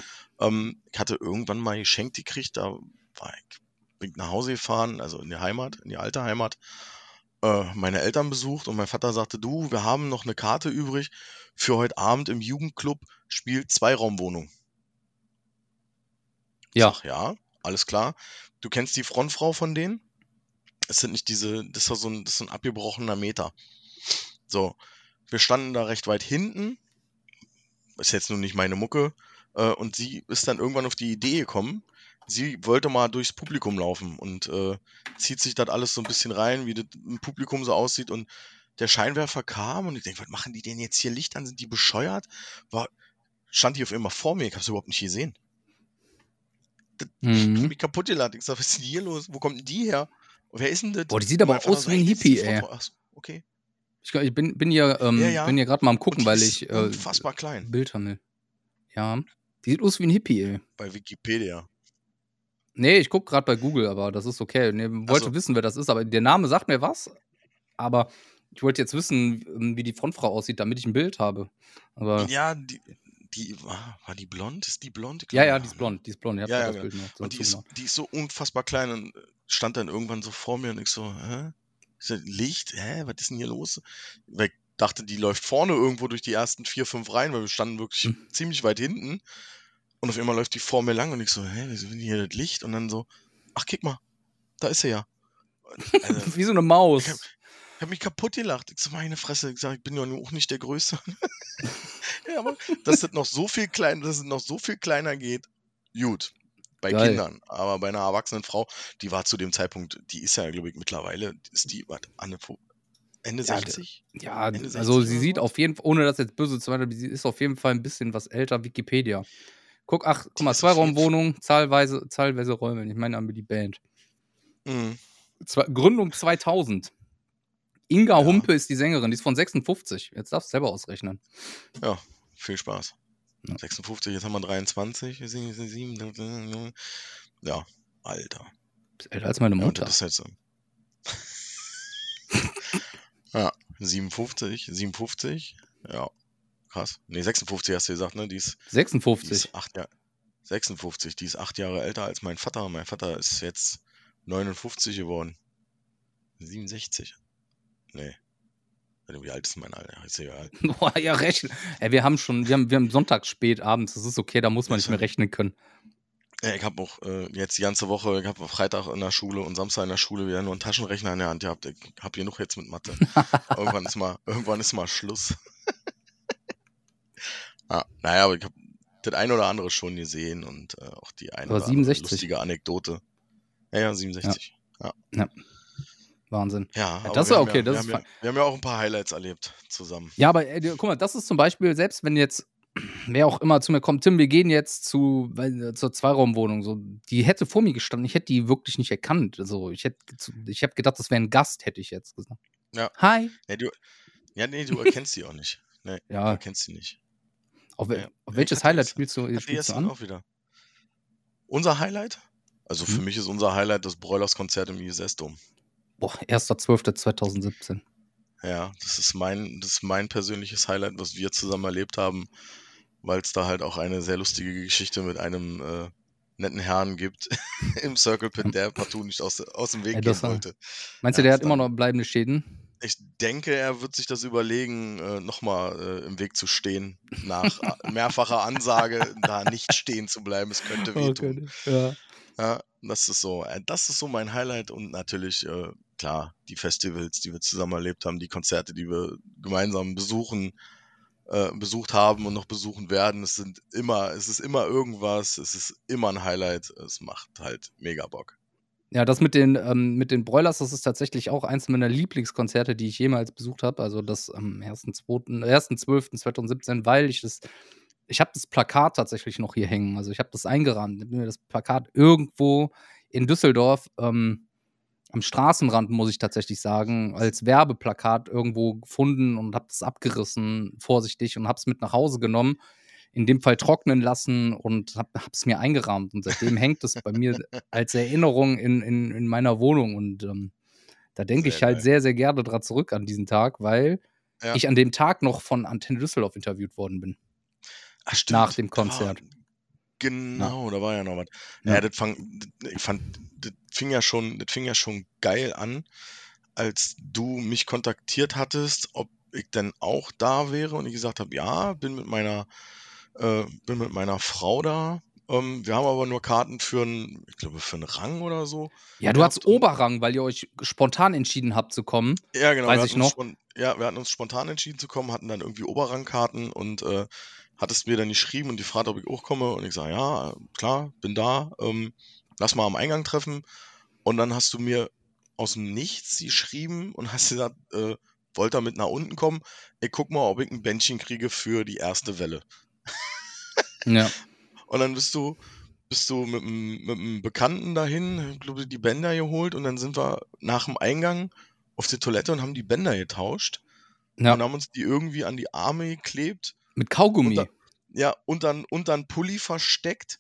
Ähm, ich hatte irgendwann mal geschenkt gekriegt, da war ich, bin ich nach Hause gefahren, also in die Heimat, in die alte Heimat, äh, meine Eltern besucht und mein Vater sagte, du, wir haben noch eine Karte übrig für heute Abend im Jugendclub, spielt Zweiraumwohnung. Ja. Sag, ja, alles klar. Du kennst die Frontfrau von denen? Es sind nicht diese, das ist so ein, das ist so ein abgebrochener Meter. So, wir standen da recht weit hinten. Ist jetzt nun nicht meine Mucke. Äh, und sie ist dann irgendwann auf die Idee gekommen, sie wollte mal durchs Publikum laufen und äh, zieht sich das alles so ein bisschen rein, wie das im Publikum so aussieht. Und der Scheinwerfer kam und ich denke, was machen die denn jetzt hier Licht an? Sind die bescheuert? War, stand die auf einmal vor mir, ich hab's überhaupt nicht gesehen. Ich Mhm. mich kaputt gelacht. Ich sag, was ist denn hier los? Wo kommt denn die her? Wer ist denn das? Boah, die sieht aber aus wie ein Hippie, ey. Ach so, okay. Ich, ich bin, bin hier, ähm, Ja, ja. bin hier gerade mal am gucken, weil ich äh, unfassbar klein. Bild habe. Ja. Die sieht aus wie ein Hippie, ey. Bei Wikipedia. Nee, ich gucke gerade bei Google, aber das ist okay. Nee, wollte so. wissen, wer das ist, aber der Name sagt mir was. Aber ich wollte jetzt wissen, wie die Frontfrau aussieht, damit ich ein Bild habe. Aber Ja, die, die war, war die blond? Ist die blond? Ja, ja, die ist blond, die ist blond. Ich hab Ja, ja, das Bild noch so Und die ist, die ist so unfassbar klein und stand dann irgendwann so vor mir und ich so, hä? Ich so, Licht? Hä? Was ist denn hier los? Weil ich dachte, die läuft vorne irgendwo durch die ersten vier, fünf Reihen, weil wir standen wirklich Hm. ziemlich weit hinten. Und auf einmal läuft die vor mir lang und ich so, hä, wieso denn hier das Licht? Und dann so, ach, kick mal, da ist er ja. Also, <laughs> Wie so eine Maus. Ich hab- ich habe mich kaputt gelacht. Ich so, meine Fresse, ich sag, ich bin ja auch nicht der Größte. <laughs> ja, aber dass das noch so viel klein, dass es noch so viel kleiner geht, gut. Bei Geil. Kindern. Aber bei einer erwachsenen Frau, die war zu dem Zeitpunkt, die ist ja, glaube ich, mittlerweile, ist die, was, Anne, Ende Ja, 60? Ja, Ende 60 also sie sieht so? auf jeden Fall, ohne das jetzt böse zu meinen, sie ist auf jeden Fall ein bisschen was älter, Wikipedia. Guck, ach, guck mal, Zweiraumwohnung, zahlweise, zahlweise Räume. Ich meine aber die Band. Mhm. Zwei, Gründung 2000. Inga Ja. Humpe ist die Sängerin, die ist von 56. Jetzt darfst du selber ausrechnen. Ja, viel Spaß. Ja. 56, jetzt haben wir 23. sieben- sieben- Ja, Alter. Ist älter als meine Ja, und Mutter. das ist halt so. <laughs> ja, 57, 57, ja, krass. Nee, 56 hast du gesagt, ne? Die ist, die 56. ist acht Jahre, 56, die ist acht Jahre älter als mein Vater. Mein Vater ist jetzt 59 geworden. 67. Nee. Wie alt ist mein Alter? Ist egal. <laughs> Boah, ja, rechnen. Ey, wir haben schon, wir haben, wir haben Sonntag spät abends, das ist okay, da muss man nicht mehr rechnen können. Ja, ich habe auch äh, jetzt die ganze Woche, ich habe Freitag in der Schule und Samstag in der Schule wieder nur einen Taschenrechner in der Hand gehabt. Ich habe genug jetzt mit Mathe. <laughs> irgendwann ist mal, irgendwann ist mal Schluss. <laughs> ah, naja, aber ich habe das ein oder andere schon gesehen und äh, auch die eine Aber oder 67. andere lustige Anekdote. Ja, ja, 67. Wahnsinn. Ja, aber das haben okay, Ja, das wir, ist haben ja, wir haben ja auch ein paar Highlights erlebt zusammen. Ja, aber äh, guck mal, das ist zum Beispiel, selbst wenn jetzt wer auch immer zu mir kommt, Tim, wir gehen jetzt zu, weil, äh, zur Zweiraumwohnung, so, die hätte vor mir gestanden, ich hätte die wirklich nicht erkannt. Also ich hätte, ich habe gedacht, das wäre ein Gast, hätte ich jetzt gesagt. Ja. Hi. Ja, du, ja nee, du erkennst die auch nicht. Nee, du Ja, erkennst die nicht. auf, ja. auf Ich welches hatte Highlight jetzt- spielst du, die spielst du an? auch wieder. Unser Highlight? Also für Hm? mich ist unser Highlight das Broilers-Konzert im ISS-Dom. Boah, 1.12.2017. Ja, das ist mein, das ist mein persönliches Highlight, was wir zusammen erlebt haben, weil es da halt auch eine sehr lustige Geschichte mit einem äh, netten Herrn gibt <laughs> im Circle Pit, der partout nicht aus, aus dem Weg Ja, gehen war- wollte. Meinst Ja, du, der das hat immer noch bleibende Schäden? Ich denke, er wird sich das überlegen, äh, nochmal äh, im Weg zu stehen, nach <laughs> mehrfacher Ansage da nicht stehen zu bleiben. Es könnte wehtun. Ja. Ja, das ist so, äh, das ist so mein Highlight und natürlich, klar, die Festivals, die wir zusammen erlebt haben, die Konzerte, die wir gemeinsam besuchen, äh, besucht haben und noch besuchen werden. Es sind immer, es ist immer irgendwas, es ist immer ein Highlight. Es macht halt mega Bock. Ja, das mit den, ähm, mit den Broilers, das ist tatsächlich auch eins meiner Lieblingskonzerte, die ich jemals besucht habe. Also das am 1.2., 1.12.2017, weil ich das, ich habe das Plakat tatsächlich noch hier hängen. Also ich habe das eingerahmt. Mir das Plakat irgendwo in Düsseldorf ähm, am Straßenrand, muss ich tatsächlich sagen, als Werbeplakat irgendwo gefunden und habe das abgerissen, vorsichtig, und habe es mit nach Hause genommen. In dem Fall trocknen lassen und habe es mir eingerahmt. Und seitdem hängt es bei mir <laughs> als Erinnerung in, in, in meiner Wohnung. Und ähm, da denke ich halt geil. sehr, sehr gerne dran zurück an diesen Tag, weil Ja. ich an dem Tag noch von Antenne Düsseldorf interviewt worden bin. Ach, Nach dem da war- Genau, da war ja noch was. Ja. Ja, das fang, das- ich fand, das fing ja schon, das fing ja schon geil an, als du mich kontaktiert hattest, ob ich denn auch da wäre und ich gesagt habe, ja, bin mit meiner, äh, bin mit meiner Frau da. Ähm, wir haben aber nur Karten für einen, ich glaube, für einen Rang oder so. Ja, du hattest Oberrang, weil ihr euch spontan entschieden habt zu kommen. Ja, genau. Weiß wir ich noch. ja, wir hatten uns spontan entschieden zu kommen, hatten dann irgendwie Oberrangkarten und äh, hattest mir dann geschrieben und gefragt, ob ich auch komme. Und ich sage, ja, klar, bin da. Ähm, lass mal am Eingang treffen. Und dann hast du mir aus dem Nichts geschrieben und hast gesagt, äh, wollt ihr mit nach unten kommen? Ich guck mal, ob ich ein Bändchen kriege für die erste Welle. Ja. Und dann bist du, bist du mit einem, mit einem Bekannten dahin, ich glaube, die Bänder geholt und dann sind wir nach dem Eingang auf die Toilette und haben die Bänder getauscht ja. und haben uns die irgendwie an die Arme geklebt. Mit Kaugummi. Und Ja, und dann, und dann Pulli versteckt,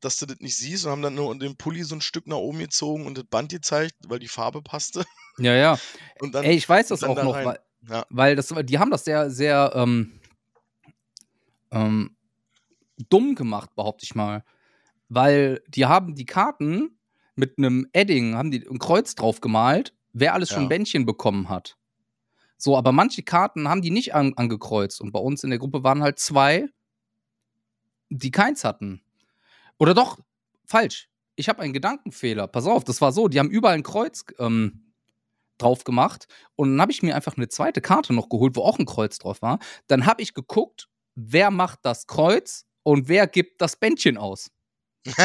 dass du das nicht siehst und haben dann nur den Pulli so ein Stück nach oben gezogen und das Band gezeigt, weil die Farbe passte. ja, ja. <laughs> Und dann, Ey, ich weiß das dann auch noch, weil, ja, weil das, die haben das sehr, sehr ähm, ähm, dumm gemacht, behaupte ich mal. Weil die haben die Karten mit einem Edding, haben die ein Kreuz drauf gemalt, wer alles schon Ja. Bändchen bekommen hat. So, aber manche Karten haben die nicht an, angekreuzt. Und bei uns in der Gruppe waren halt zwei, die keins hatten. Oder doch, falsch. Ich habe einen Gedankenfehler. Pass auf, das war so, die haben überall ein Kreuz ähm, drauf gemacht. Und dann habe ich mir einfach eine zweite Karte noch geholt, wo auch ein Kreuz drauf war. Dann habe ich geguckt, wer macht das Kreuz und wer gibt das Bändchen aus. <laughs>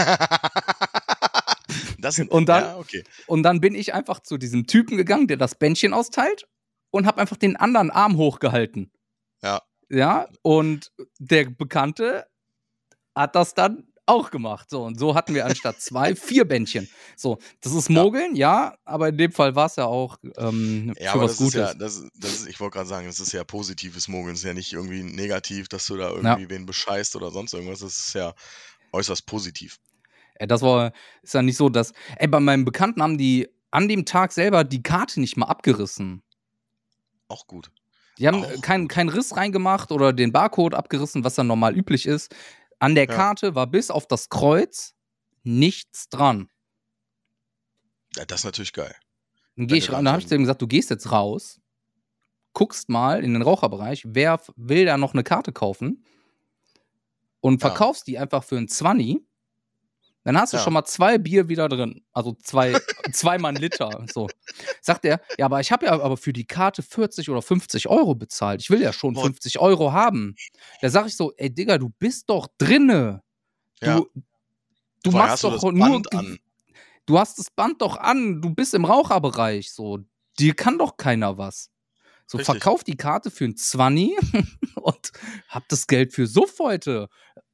das, Und dann- ja, okay. Und dann bin ich einfach zu diesem Typen gegangen, der das Bändchen austeilt und habe einfach den anderen Arm hochgehalten. Ja. Ja, und der Bekannte hat das dann auch gemacht. So, und so hatten wir anstatt <laughs> zwei vier Bändchen. So, das ist Ja. Mogeln, ja, aber in dem Fall war es ja auch ähm, Ja, für aber was das Gutes. ist ja, das, ist- das ist, ich wollte gerade sagen, das ist ja positives Mogeln. Das ist ja nicht irgendwie negativ, dass du da irgendwie wen bescheißt oder sonst irgendwas. Das ist ja äußerst positiv. Das war, ist ja nicht so, dass. Ey, bei meinem Bekannten haben die an dem Tag selber die Karte nicht mal abgerissen. Auch gut. Die haben Auch keinen keinen Riss reingemacht oder den Barcode abgerissen, was dann normal üblich ist. An der Ja. Karte war bis auf das Kreuz nichts dran. Ja, das ist natürlich geil. Dann gehe ich rein, dann habe ich zu ihm gesagt, du gehst jetzt raus, guckst mal in den Raucherbereich, wer will da noch eine Karte kaufen und Ja. verkaufst die einfach für ein 20. Dann hast du Ja. schon mal zwei Bier wieder drin. Also zwei, <laughs> zweimal ein Liter. So. Sagt er, ja, aber ich habe ja aber für die Karte 40 oder 50 Euro bezahlt. Ich will ja schon Boah. 50 Euro haben. Da sag ich so, ey Digga, du bist doch drinne. Du, Ja. du machst du doch das nur. An. Du hast das Band doch an. Du bist im Raucherbereich. So, dir kann doch keiner was. So, Richtig. verkauf die Karte für ein 20 <laughs> und hab das Geld für Suff heute.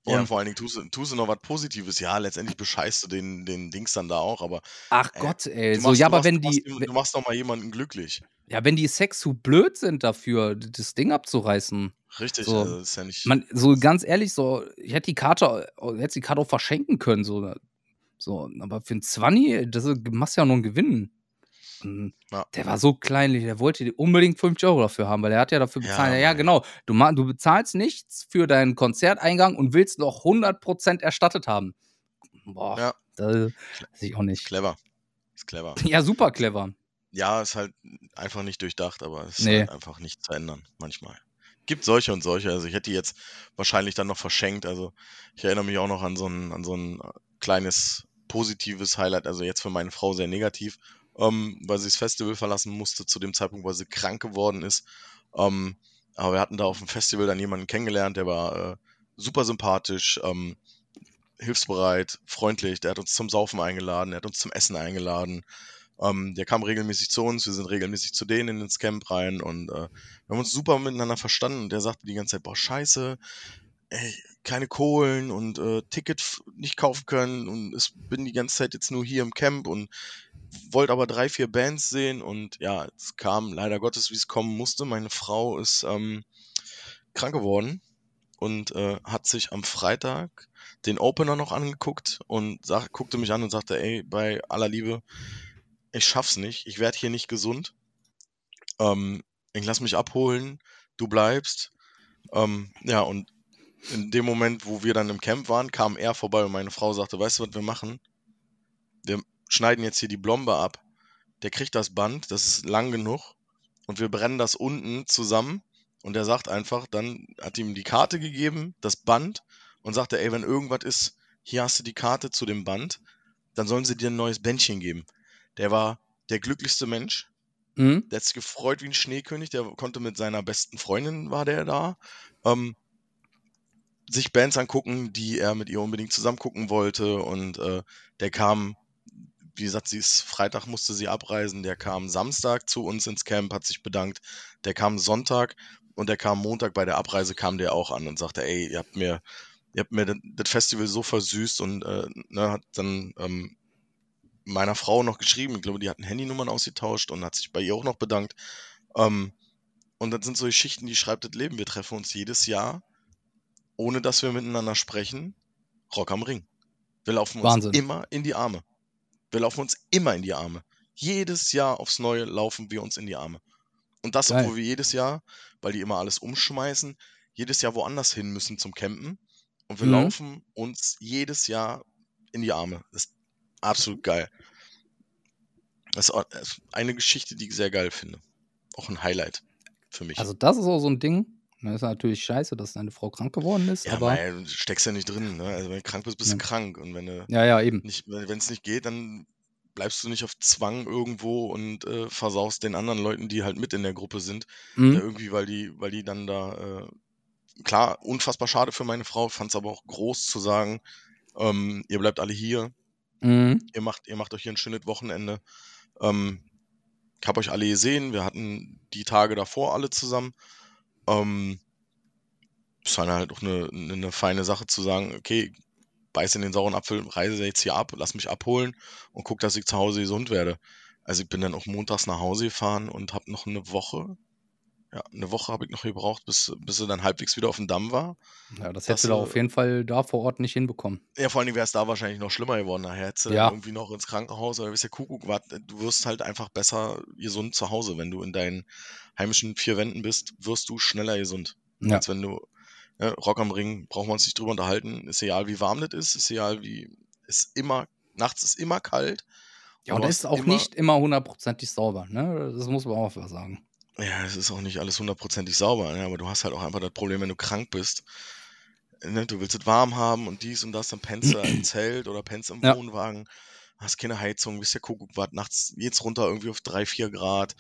Ja, Und- vor allen Dingen tust du, tust du noch was Positives. Ja, letztendlich bescheißt du den, den Dings dann da auch, aber Ach Äh, Gott, ey. du So, machst, ja, du aber machst, wenn du die, machst, du machst doch mal jemanden glücklich. ja, wenn die Sex zu blöd sind dafür, das Ding abzureißen. Richtig, So. also das ist ja nicht. Man, so ganz ehrlich, so, ich hätte die Karte, hätte die Karte auch verschenken können, so. So, aber für ein 20, das machst ja nur einen Gewinn. Und Ja. Der war so kleinlich, der wollte die unbedingt 50 Euro dafür haben, weil er hat ja dafür bezahlt. Ja, ja genau. Du, du bezahlst nichts für deinen Konzerteingang und willst noch 100% erstattet haben. Boah, Ja. das weiß ich auch nicht. Clever. Ist clever. Ja, super clever. Ja, ist halt einfach nicht durchdacht, aber es ist Nee. halt einfach nicht zu ändern, manchmal. Gibt solche und solche. Also ich hätte die jetzt wahrscheinlich dann noch verschenkt. Also ich erinnere mich auch noch an so ein, an so ein äh, kleines positives Highlight, also jetzt für meine Frau sehr negativ, ähm, weil sie das Festival verlassen musste zu dem Zeitpunkt, weil sie krank geworden ist. Ähm, aber wir hatten da auf dem Festival dann jemanden kennengelernt, der war äh, super sympathisch, ähm, hilfsbereit, freundlich, der hat uns zum Saufen eingeladen, der hat uns zum Essen eingeladen. Ähm, der kam regelmäßig zu uns, wir sind regelmäßig zu denen ins Camp rein und äh, wir haben uns super miteinander verstanden der sagte die ganze Zeit, boah, scheiße, ey, keine Kohlen und äh, Ticket nicht kaufen können und ich bin die ganze Zeit jetzt nur hier im Camp und wollte aber drei, vier Bands sehen und ja, es kam leider Gottes, wie es kommen musste. Meine Frau ist ähm, krank geworden und äh, hat sich am Freitag den Opener noch angeguckt und sag, guckte mich an und sagte, ey, bei aller Liebe, ich schaff's nicht, ich werde hier nicht gesund. Ähm, ich lass mich abholen, du bleibst. Ähm, ja, und in dem Moment, wo wir dann im Camp waren, kam er vorbei und meine Frau sagte, weißt du, was wir machen? Wir schneiden jetzt hier die Blombe ab. Der kriegt das Band, das ist lang genug. Und wir brennen das unten zusammen. Und er sagt einfach, dann hat ihm die Karte gegeben, das Band. Und sagte, ey, wenn irgendwas ist, hier hast du die Karte zu dem Band, dann sollen sie dir ein neues Bändchen geben. Der war der glücklichste Mensch, Mhm. der hat sich gefreut wie ein Schneekönig, der konnte mit seiner besten Freundin, war der da, ähm, sich Bands angucken, die er mit ihr unbedingt zusammen gucken wollte. Und äh, der kam, wie gesagt, sie ist Freitag musste sie abreisen, der kam Samstag zu uns ins Camp, hat sich bedankt, der kam Sonntag und der kam Montag bei der Abreise kam der auch an und sagte, ey, ihr habt mir, ihr habt mir das- Festival so versüßt und äh, ne, hat dann ähm, meiner Frau noch geschrieben, ich glaube, die hatten Handynummern ausgetauscht und hat sich bei ihr auch noch bedankt. Ähm, und das sind so Geschichten, die schreibt das Leben. Wir treffen uns jedes Jahr, ohne dass wir miteinander sprechen. Rock am Ring. Wir laufen uns Wahnsinn. immer in die Arme. Wir laufen uns immer in die Arme. Jedes Jahr aufs Neue laufen wir uns in die Arme. Und das, Geil. obwohl wir jedes Jahr, weil die immer alles umschmeißen, jedes Jahr woanders hin müssen zum Campen. Und wir Mhm. laufen uns jedes Jahr in die Arme. Das ist absolut geil. Das ist auch- das ist eine Geschichte, die ich sehr geil finde. Auch ein Highlight für mich. Also, das ist auch so ein Ding. Das ist natürlich scheiße, dass deine Frau krank geworden ist, ja, aber. du steckst ja nicht drin. Ne? Also wenn du krank bist, bist Ja. du krank. Und wenn du Ja, ja, eben. nicht, wenn es nicht geht, dann bleibst du nicht auf Zwang irgendwo und äh, versaust den anderen Leuten, die halt mit in der Gruppe sind. Mhm. Ja, irgendwie, weil die, weil die dann da, äh, klar, unfassbar schade für meine Frau, fand es aber auch groß zu sagen, ähm, ihr bleibt alle hier, Mhm. ihr macht, ihr macht euch hier ein schönes Wochenende. Ähm, ich habe euch alle gesehen, wir hatten die Tage davor alle zusammen. Ähm, ist dann halt auch eine, eine, eine feine Sache zu sagen, okay, beiß in den sauren Apfel, reise jetzt hier ab, lass mich abholen und guck, dass ich zu Hause gesund werde. Also ich bin dann auch montags nach Hause gefahren und habe noch eine Woche, ja, eine Woche habe ich noch gebraucht, bis, bis sie dann halbwegs wieder auf dem Damm war. Ja, das hättest du da äh, auf jeden Fall da vor Ort nicht hinbekommen. Ja, vor allen Dingen wäre es da wahrscheinlich noch schlimmer geworden. Nachher hättest du Ja. irgendwie noch ins Krankenhaus oder wisst ihr Kuckuck, was, du wirst halt einfach besser gesund zu Hause. Wenn du in deinen heimischen vier Wänden bist, wirst du schneller gesund. Ja. Als wenn du, ne, Rock am Ring, brauchen wir uns nicht drüber unterhalten. Ist egal, wie warm das ist, ist egal, wie, ist immer, nachts ist immer kalt. Ja, Und ist auch immer- nicht immer hundertprozentig sauber, ne? Das muss man auch mal sagen. Ja, es ist auch nicht alles hundertprozentig sauber, ne? aber du hast halt auch einfach das Problem, wenn du krank bist. Ne? Du willst es warm haben und dies und das, dann pennst du <clears throat> im Zelt oder pennst im Ja. Wohnwagen, hast keine Heizung, bist ja Kuckuck, was, nachts geht's runter irgendwie auf drei, vier Grad.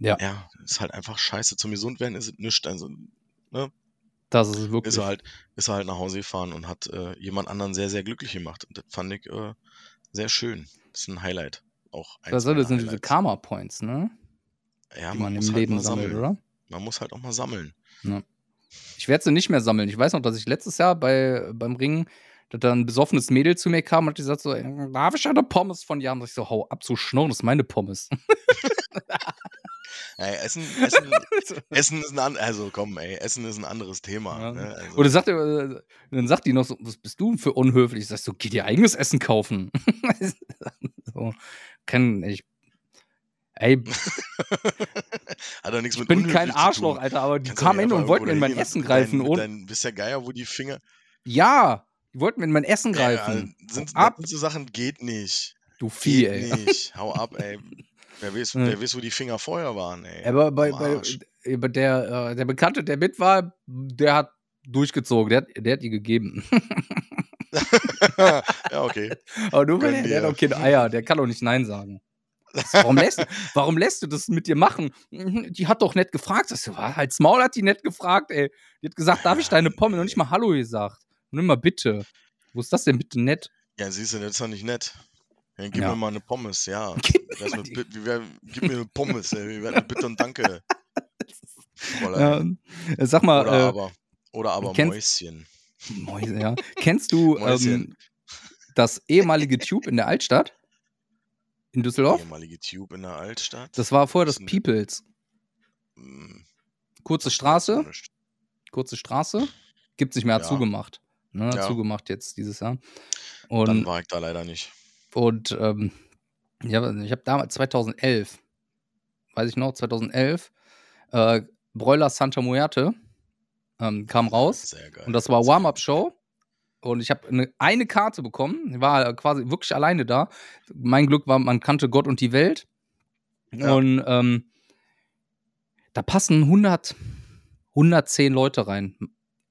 Ja, Ja, ist halt einfach scheiße. Zum Gesundwerden ist es nichts. Also, ne? das ist wirklich. Ist er halt, ist er halt nach Hause gefahren und hat äh, jemand anderen sehr, sehr glücklich gemacht. Und das fand ich äh, sehr schön. Das ist ein Highlight. Auch das sind diese Highlights. Karma Points, ne? ja, Die man muss im halt Leben sammelt, sammeln. oder? Man muss halt auch mal sammeln. Ich werde sie nicht mehr sammeln. Ich weiß noch, dass ich letztes Jahr bei, beim Ringen, dass da ein besoffenes Mädel zu mir kam und hat gesagt so, "Ey, darf ich eine Pommes von dir haben? Und ich so, hau ab, so schnurren, das ist meine Pommes. <laughs> Ey, Essen, Essen, <laughs> Essen ist ein an, also komm, ey, Essen ist ein anderes Thema. Ja. Ne? Also, Oder sagt er, äh, dann sagt die noch so, was bist du denn für unhöflich? Ich sag so, geh dir eigenes Essen kaufen. <laughs> so, kann ich. Ey, Hat doch nichts ich mit bin kein Arschloch. Alter, aber die kamen hin und wollten mir in mein Essen greifen. mit Und deinen, bist der Geier, wo die Finger. ja, die wollten mir in mein Essen Ja, greifen. sind, Hau ab, sind so Sachen geht nicht. du Vieh, Geht ey. nicht. <laughs> Hau ab, ey. Wer weiß, Ja. wer weiß, wo die Finger vorher waren, ey. Aber bei, Am bei, der, äh, der Bekannte, der mit war, der hat durchgezogen. Der hat, der hat die gegeben. <laughs> ja, okay. <laughs> Aber nur weil Gönn er, der hat auch keine Eier. Der kann doch nicht Nein sagen. Warum lässt, warum lässt du das mit dir machen? Die hat doch nett gefragt. Das war halt's Maul hat die nett gefragt, ey. Die hat gesagt, darf ich deine Pommes? Und nicht mal Hallo gesagt. Nur mal bitte. Wo ist das denn bitte nett? Ja, siehst du, das ist doch nicht nett. Ja, gib Ja. mir mal eine Pommes, ja. <laughs> Gib mir mal die- wär, gib mir eine Pommes, ey. Wär mit Bitte und Danke. <laughs> Ja, sag mal, oder äh, aber, oder aber kennst- Mäuschen. Mäuse, ja. Kennst du Mäuschen. ähm, das ehemalige Tube in der Altstadt? In Düsseldorf? Ehemalige Tube in der Altstadt. Das war vorher das Peoples. Hm, Kurze Straße, kurze Straße. Gibt's nicht mehr, hat Ja. zugemacht. Ne, Ja. zugemacht jetzt dieses Jahr. Dann Und, war ich da leider nicht. und ähm, ja, ich habe damals 2011, weiß ich noch, 2011, äh, Broiler Santa Muerte ähm, kam raus. Sehr geil. Und das war Warm-Up-Show. Und ich habe eine, eine Karte bekommen. Ich war quasi wirklich alleine da. Mein Glück war, man kannte Gott und die Welt. Ja. Und ähm, da passen 100, 110 Leute rein.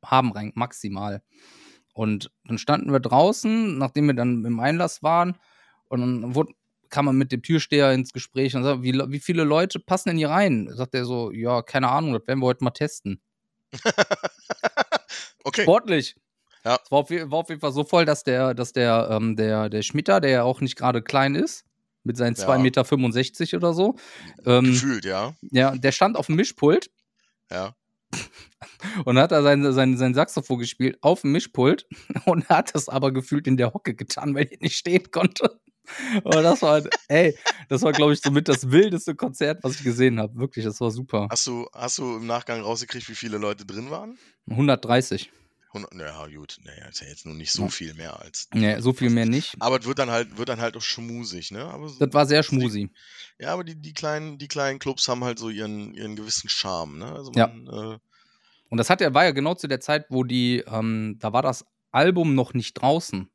Haben rein, maximal. Und dann standen wir draußen, nachdem wir dann im Einlass waren. Und dann wurde, kam man mit dem Türsteher ins Gespräch und sagte, wie, wie viele Leute passen denn hier rein? Sagt er so, ja, keine Ahnung, das werden wir heute mal testen. <laughs> okay. Sportlich. Ja. Es war auf, war auf jeden Fall so voll, dass der, dass der, ähm, der, der Schmitter, der ja auch nicht gerade klein ist, mit seinen Ja. 2,65 Meter oder so, ähm, Gefühlt, ja. ja, der stand auf dem Mischpult Ja. Und hat da sein, sein, sein Saxophon gespielt auf dem Mischpult <laughs> und hat das aber gefühlt in der Hocke getan, weil er nicht stehen konnte. Und das war, <laughs> ey, das war, glaube ich, somit das wildeste Konzert, was ich gesehen habe. Wirklich, das war super. Hast du, hast du im Nachgang rausgekriegt, wie viele Leute drin waren? 130. 100, naja, gut. Naja, ist ja jetzt nur nicht so Ja. viel mehr als. Nee, so viel mehr nicht. Aber es wird dann halt, wird dann halt auch schmusig, ne? Aber so, Das war sehr schmusi. ja, aber die, die, kleinen, die kleinen Clubs haben halt so ihren, ihren gewissen Charme, ne? Also Ja. man, äh, Und das hat ja, war ja genau zu der Zeit, wo die, ähm, da war das Album noch nicht draußen.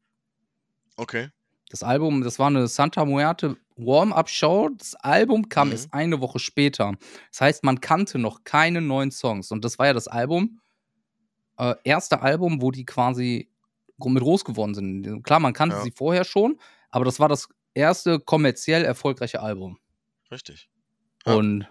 okay. Das Album, das war eine Santa Muerte Warm-Up-Show. Das Album kam Mhm. erst eine Woche später. Das heißt, man kannte noch keine neuen Songs. Und das war ja das Album, äh, erste Album, wo die quasi mit groß geworden sind. Klar, man kannte Ja. sie vorher schon, aber das war das erste kommerziell erfolgreiche Album. Richtig. Ja. Und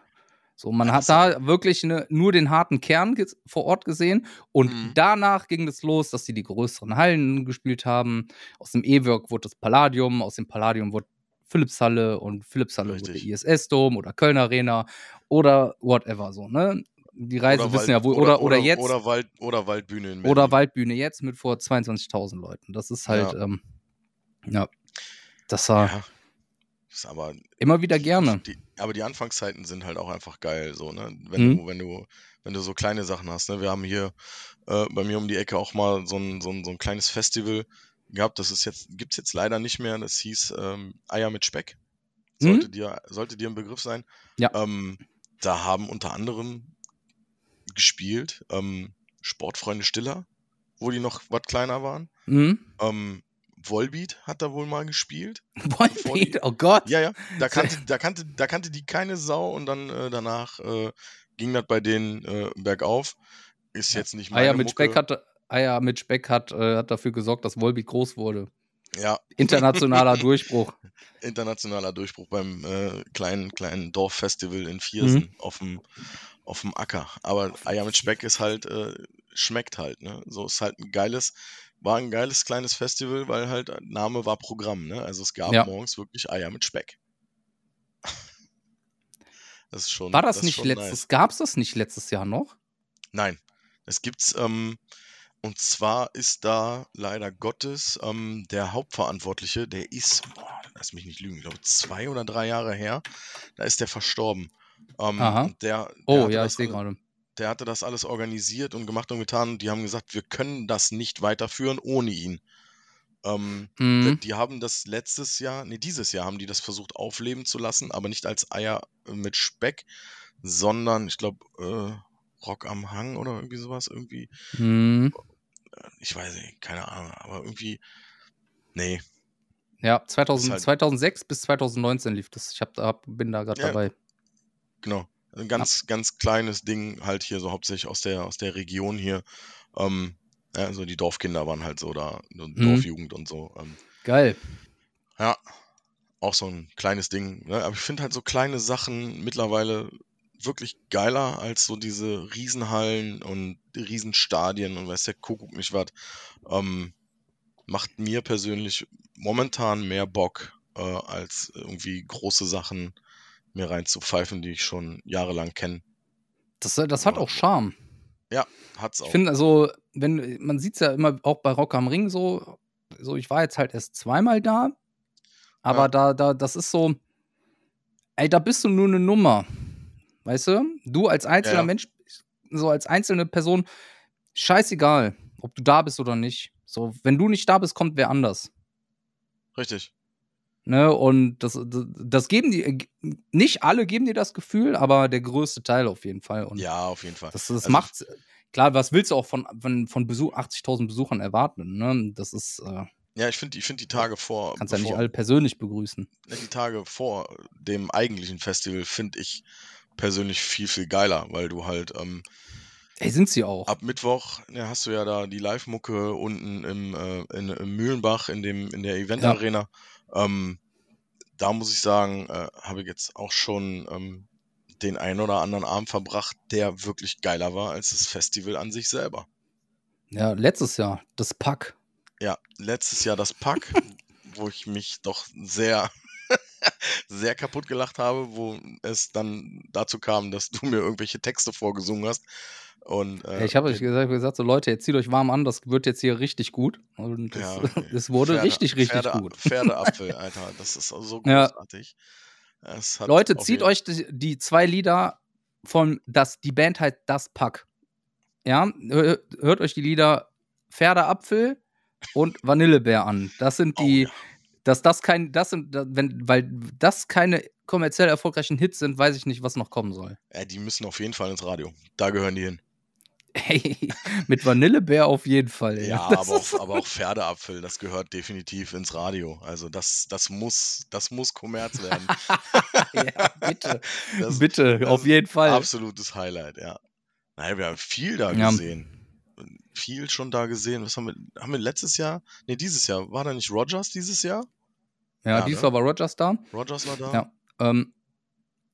so, man hat da wirklich ne, nur den harten Kern vor Ort gesehen. Und Mhm. danach ging es los, dass sie die größeren Hallen gespielt haben. Aus dem E-Work wurde das Palladium, aus dem Palladium wurde Philipshalle und Philipshalle wurde Richtig. ISS-Dom oder Köln Arena oder whatever so, ne? Die Reise wissen ja wohl, oder, oder, jetzt, oder, Oder, Wald, oder Waldbühne in Berlin. Waldbühne jetzt mit vor 22.000 Leuten. Das ist halt, Ja. ähm, ja, das war Ja. Ist aber immer wieder gerne. Die, aber die Anfangszeiten sind halt auch einfach geil, so, ne? Wenn Mhm. du, wenn du, wenn du so kleine Sachen hast, ne? Wir haben hier äh, bei mir um die Ecke auch mal so ein, so ein, so ein kleines Festival gehabt. Das ist jetzt, gibt's jetzt leider nicht mehr. Das hieß ähm, Eier mit Speck. Sollte, dir, sollte dir ein Begriff sein. Mhm. Ja. Ähm, da haben unter anderem gespielt ähm, Sportfreunde Stiller, wo die noch was kleiner waren. Mhm. Ähm, Volbeat hat da wohl mal gespielt. <laughs> Volbeat, oh Gott. Ja, ja. Da <laughs> kannte, da kannte, da kannte die keine Sau und dann äh, danach äh, ging das bei denen äh, bergauf. Ist jetzt nicht meine Eier mit Mucke. Speck hat Eier mit Speck hat, äh, hat dafür gesorgt, dass Volbeat groß wurde. Ja, Internationaler <laughs> Durchbruch. internationaler Durchbruch beim äh, kleinen, kleinen Dorffestival in Viersen Mhm. auf dem auf dem Acker. Aber Eier mit Speck ist halt, äh, schmeckt halt, ne? So ist halt ein geiles, war ein geiles kleines Festival, weil halt Name war Programm, ne? Also es gab Ja. morgens wirklich Eier mit Speck. <laughs> Das ist schon. War das, ist nicht letztes, nice. gab's das nicht letztes Jahr noch? Nein, es gibt's, ähm, und zwar ist da leider Gottes ähm, der Hauptverantwortliche, der ist, boah, lass mich nicht lügen, ich glaube zwei oder drei Jahre her, da ist der verstorben. Ähm, der, der Oh ja, ich das sehe gerade. Der hatte das alles organisiert und gemacht und getan die haben gesagt, wir können das nicht weiterführen ohne ihn. Ähm, Mhm. Die haben das letztes Jahr, nee, dieses Jahr haben die das versucht aufleben zu lassen, aber nicht als Eier äh, mit Speck, sondern ich glaube äh, Rock am Hang oder irgendwie sowas. Irgendwie, Mhm. äh, ich weiß nicht, keine Ahnung, aber irgendwie, nee, Ja, 2000, halt- 2006 bis 2019 lief das. Ich hab, hab, bin da gerade Ja. dabei. genau. Ein ganz, ganz kleines Ding halt hier, so hauptsächlich aus der, aus der Region hier. Ähm, ja, also die Dorfkinder waren halt so da, Mhm. Dorfjugend und so. Ähm, Geil. Ja, auch so ein kleines Ding. Ne? Aber ich finde halt so kleine Sachen mittlerweile wirklich geiler als so diese Riesenhallen und die Riesenstadien und weiß der Kuckuck nicht was. Ähm, macht mir persönlich momentan mehr Bock, äh, als irgendwie große Sachen mir reinzupfeifen, die ich schon jahrelang kenne. Das, das hat auch Charme. Hat's auch. Ich finde, also, wenn, man sieht es ja immer auch bei Rock am Ring so, so, ich war jetzt halt erst zweimal da, aber Ja. da, da, das ist so, ey, da bist du nur eine Nummer. Weißt du? Du als einzelner Ja, ja. Mensch, so als einzelne Person, scheißegal, ob du da bist oder nicht. So, wenn du nicht da bist, kommt wer anders. Richtig. Ne? Und das, das, geben die, nicht alle geben dir das Gefühl, aber der größte Teil auf jeden Fall. Und Ja, auf jeden Fall. das, das Also- macht, klar, was willst du auch von, von, von Besuch, 80.000 Besuchern erwarten? Ne? Das ist, äh, Ja, ich finde ich find die Tage vor, kannst ja nicht bevor- alle persönlich begrüßen. Ja, die Tage vor dem eigentlichen Festival finde ich persönlich viel, viel geiler, weil du halt ähm, Ey, sind sie auch. ab Mittwoch ja, hast du ja da die Live-Mucke unten im, äh, in, im Mühlenbach in, dem, in der Event-Arena. Ähm, da muss ich sagen, äh, habe ich jetzt auch schon ähm, den einen oder anderen Abend verbracht, der wirklich geiler war als das Festival an sich selber. Ja, letztes Jahr, das Pack. Ja, letztes Jahr das Pack, <laughs> wo ich mich doch sehr, <laughs> sehr kaputt gelacht habe, wo es dann dazu kam, dass du mir irgendwelche Texte vorgesungen hast. Und, äh, ich habe euch gesagt, gesagt, so Leute, jetzt zieht euch warm an, das wird jetzt hier richtig gut. Und das, Ja, okay. <laughs> das wurde Pferde- richtig, richtig Pferde, gut. Pferdeapfel, <laughs> Alter, das ist so Ja. großartig. Hat Leute, zieht euch die, die zwei Lieder von das, die Band heißt Das Pack. Ja, hö- hört euch die Lieder Pferdeapfel und Vanillebär an. Das sind Oh, die, ja. dass das kein, das sind, wenn, weil das keine kommerziell erfolgreichen Hits sind, weiß ich nicht, was noch kommen soll. Ja, die müssen auf jeden Fall ins Radio. Da gehören die hin. Hey, mit Vanillebär auf jeden Fall. Ja, <laughs> aber auch, aber auch Pferdeapfel, das gehört definitiv ins Radio. Also das, das muss, das muss Kommerz werden. <laughs> ja, bitte, <laughs> Das- bitte, das auf jeden Fall. Absolutes Highlight, ja. Nein, wir haben viel da Ja. gesehen. Viel schon da gesehen. Was haben wir, haben wir letztes Jahr? Nee, dieses Jahr. War da nicht Rogers dieses Jahr? Ja, Ja, dies ne? Jahr war Rogers da. Rogers war da? Ja. Ähm,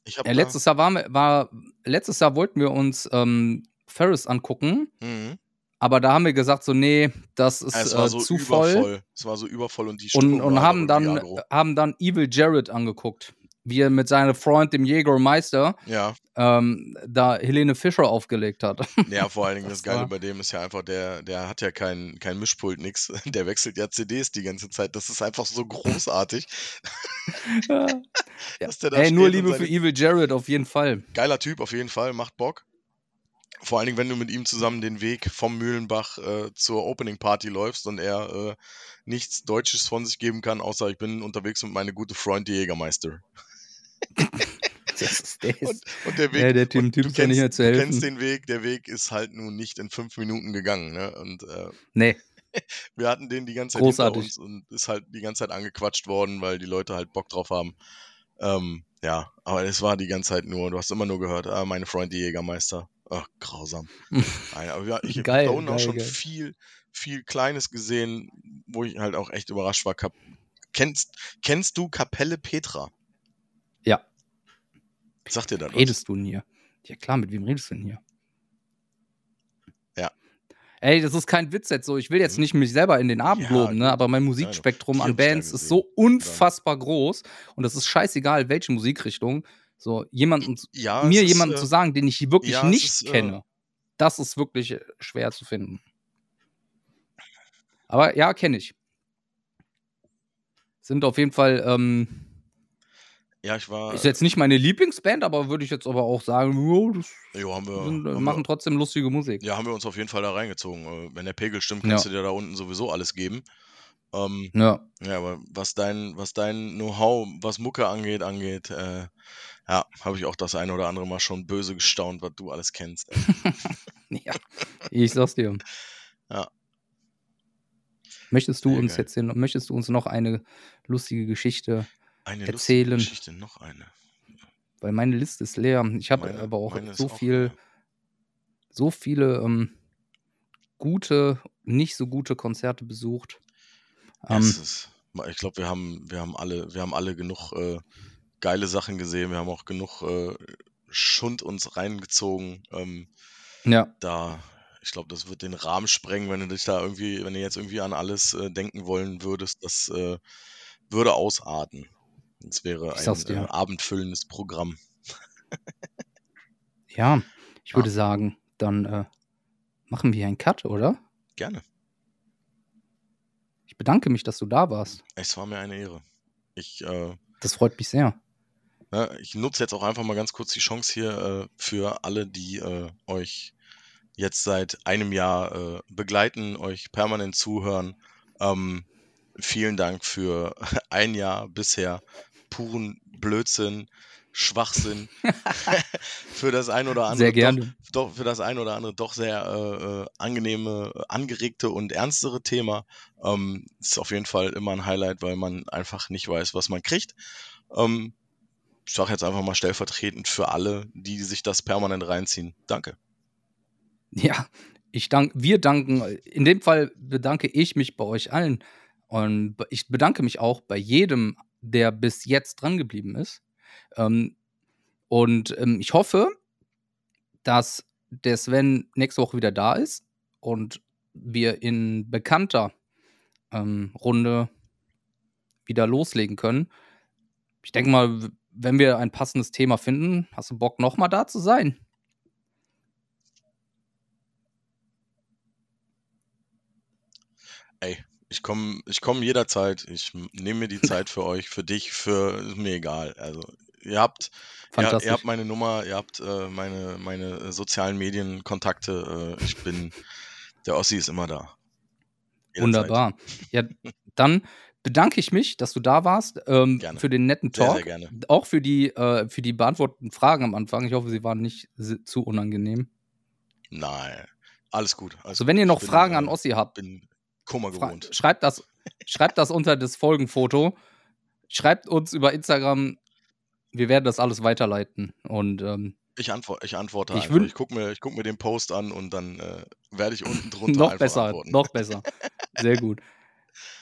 Ich ja, letztes Jahr war, war, letztes Jahr wollten wir uns ähm, Ferris angucken, Mhm. aber da haben wir gesagt, so, nee, das ist Es war äh, so zu voll. Es war so übervoll und die Und, Stimmung und war haben, irgendwie dann, haben dann Evil Jared angeguckt, wie er mit seinem Freund, dem Jägermeister, Ja, ähm, da Helene Fischer aufgelegt hat. <laughs> ja, vor allen Dingen das Das Geile war- bei dem ist ja einfach, der, der hat ja kein, kein Mischpult, nix. <laughs> Der wechselt ja CDs die ganze Zeit. Das ist einfach so großartig, <laughs> Ja. Ey, nur und Liebe für Evil Jared, auf jeden Fall. Geiler Typ, auf jeden Fall, macht Bock. Vor allen Dingen, wenn du mit ihm zusammen den Weg vom Mühlenbach äh, zur Opening Party läufst und er äh, nichts Deutsches von sich geben kann, außer ich bin unterwegs mit meiner gute Freund, die Jägermeister. <laughs> Das ist, der Und, ist, und der Weg, Ja, der du ist ja nicht mehr zu du helfen. kennst den Weg, der Weg ist halt nun nicht in fünf Minuten gegangen. Ne? Und äh, nee, <laughs> wir hatten den die ganze Zeit hinter Großartig. uns und ist halt die ganze Zeit angequatscht worden, weil die Leute halt Bock drauf haben. Ähm, ja, aber es war die ganze Zeit nur, du hast immer nur gehört, ah, meine Freund, die Jägermeister. Ach, grausam. Nein, aber ja, ich <laughs> habe da unten auch schon geil. viel, viel Kleines gesehen, wo ich halt auch echt überrascht war. Kap kennst, kennst du Kapelle Petra? Ja. Sagt dir das was? redest du denn hier? Ja klar, mit wem redest du denn hier? Ja. Ey, das ist kein Witz jetzt so. Ich will jetzt Mhm. nicht mich selber in den Abend Ja, loben, ne? aber mein Musikspektrum an Bands ist so unfassbar groß und das ist scheißegal, welche Musikrichtung. So, jemanden, Ja, mir ist, jemanden äh, zu sagen, den ich wirklich ja, nicht ist, äh, kenne, das ist wirklich äh, schwer zu finden. Aber ja, kenne ich. Sind auf jeden Fall, ähm, Ja, ich war. ist jetzt nicht meine Lieblingsband, aber würde ich jetzt aber auch sagen, jo, das jo, haben wir, sind, äh, haben machen wir, trotzdem lustige Musik. ja, haben wir uns auf jeden Fall da reingezogen. Äh, Wenn der Pegel stimmt, kannst Ja. du dir da unten sowieso alles geben. Ähm, Ja. ja, aber was dein, was dein Know-how, was Mucke angeht, angeht, äh, ja, habe ich auch das eine oder andere Mal schon böse gestaunt, was du alles kennst. <laughs> Ja. Ich sag's dir. <laughs> Ja. Möchtest du Sehr uns geil. jetzt möchtest du uns noch eine lustige Geschichte, Eine Erzählen. lustige Geschichte, noch eine. weil meine Liste ist leer. Ich habe aber auch so auch viel, leer. so viele ähm, gute, nicht so gute Konzerte besucht. Ja, Ähm, ist, ich glaube, wir haben, wir haben alle, wir haben alle genug äh, geile Sachen gesehen. Wir haben auch genug äh, Schund uns reingezogen. Ähm, ja, da, ich glaube, das wird den Rahmen sprengen, wenn du dich da irgendwie, wenn du jetzt irgendwie an alles äh, denken wollen würdest. Das äh, würde ausarten. Es wäre ein dir. äh, abendfüllendes Programm. ja, ich Ja. würde sagen, dann äh, machen wir einen Cut, oder? Gerne. Ich bedanke mich, dass du da warst. Es war mir eine Ehre. Ich, äh, Das freut mich sehr. ne, ich nutze jetzt auch einfach mal ganz kurz die Chance hier äh, für alle, die äh, euch jetzt seit einem Jahr äh, begleiten, euch permanent zuhören. Ähm, vielen Dank für <laughs> ein Jahr bisher puren Blödsinn, Schwachsinn, <laughs> für das ein oder andere Sehr gerne. Doch, doch für das ein oder andere doch sehr äh, äh, angenehme, angeregte und ernstere Thema. Ähm, ist auf jeden Fall immer ein Highlight, weil man einfach nicht weiß, was man kriegt. Ähm, ich sage jetzt einfach mal stellvertretend für alle, die sich das permanent reinziehen. Danke. Ja, ich dank, wir danken, in dem Fall bedanke ich mich bei euch allen. Und ich bedanke mich auch bei jedem, der bis jetzt dran geblieben ist. Ähm, und ähm, ich hoffe, dass der Sven nächste Woche wieder da ist und wir in bekannter ähm, Runde wieder loslegen können. Ich denke mal, wenn wir ein passendes Thema finden, hast du Bock, nochmal da zu sein? Ey, ich komme ich komm jederzeit. Ich nehme mir die <laughs> Zeit für euch, für dich, für ist mir egal. Also ihr habt, ihr, ihr habt meine Nummer, ihr habt äh, meine, meine äh, sozialen Medienkontakte. Äh, ich bin, der Ossi ist immer da. Jederzeit. Wunderbar. Ja, dann bedanke ich mich, dass du da warst, ähm, für den netten Sehr, Talk. sehr gerne. Auch für die, äh, für die beantworteten Fragen am Anfang. Ich hoffe, sie waren nicht zu unangenehm. Nein, alles gut. Alles Also, wenn ihr noch bin, Fragen an äh, Ossi habt, bin Kummer gewohnt. schreibt das, schreibt das unter das Folgenfoto. Schreibt uns über Instagram. Wir werden das alles weiterleiten. Und ähm, Ich, antwort, ich antworte Ich einfach. Ich gucke mir, ich guck mir den Post an und dann äh, werde ich unten <laughs> drunter noch besser, antworten. noch besser. <laughs> Sehr gut.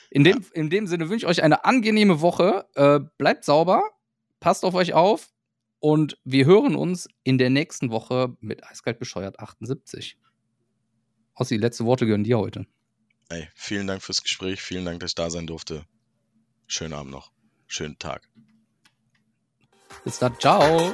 In dem, in dem Sinne wünsche ich euch eine angenehme Woche. Äh, bleibt sauber, passt auf euch auf und wir hören uns in der nächsten Woche mit Eiskalt bescheuert 78. Ossi, letzte Worte gehören dir heute. Ey, vielen Dank fürs Gespräch. Vielen Dank, dass ich da sein durfte. Schönen Abend noch. Schönen Tag. Bis dann, ciao.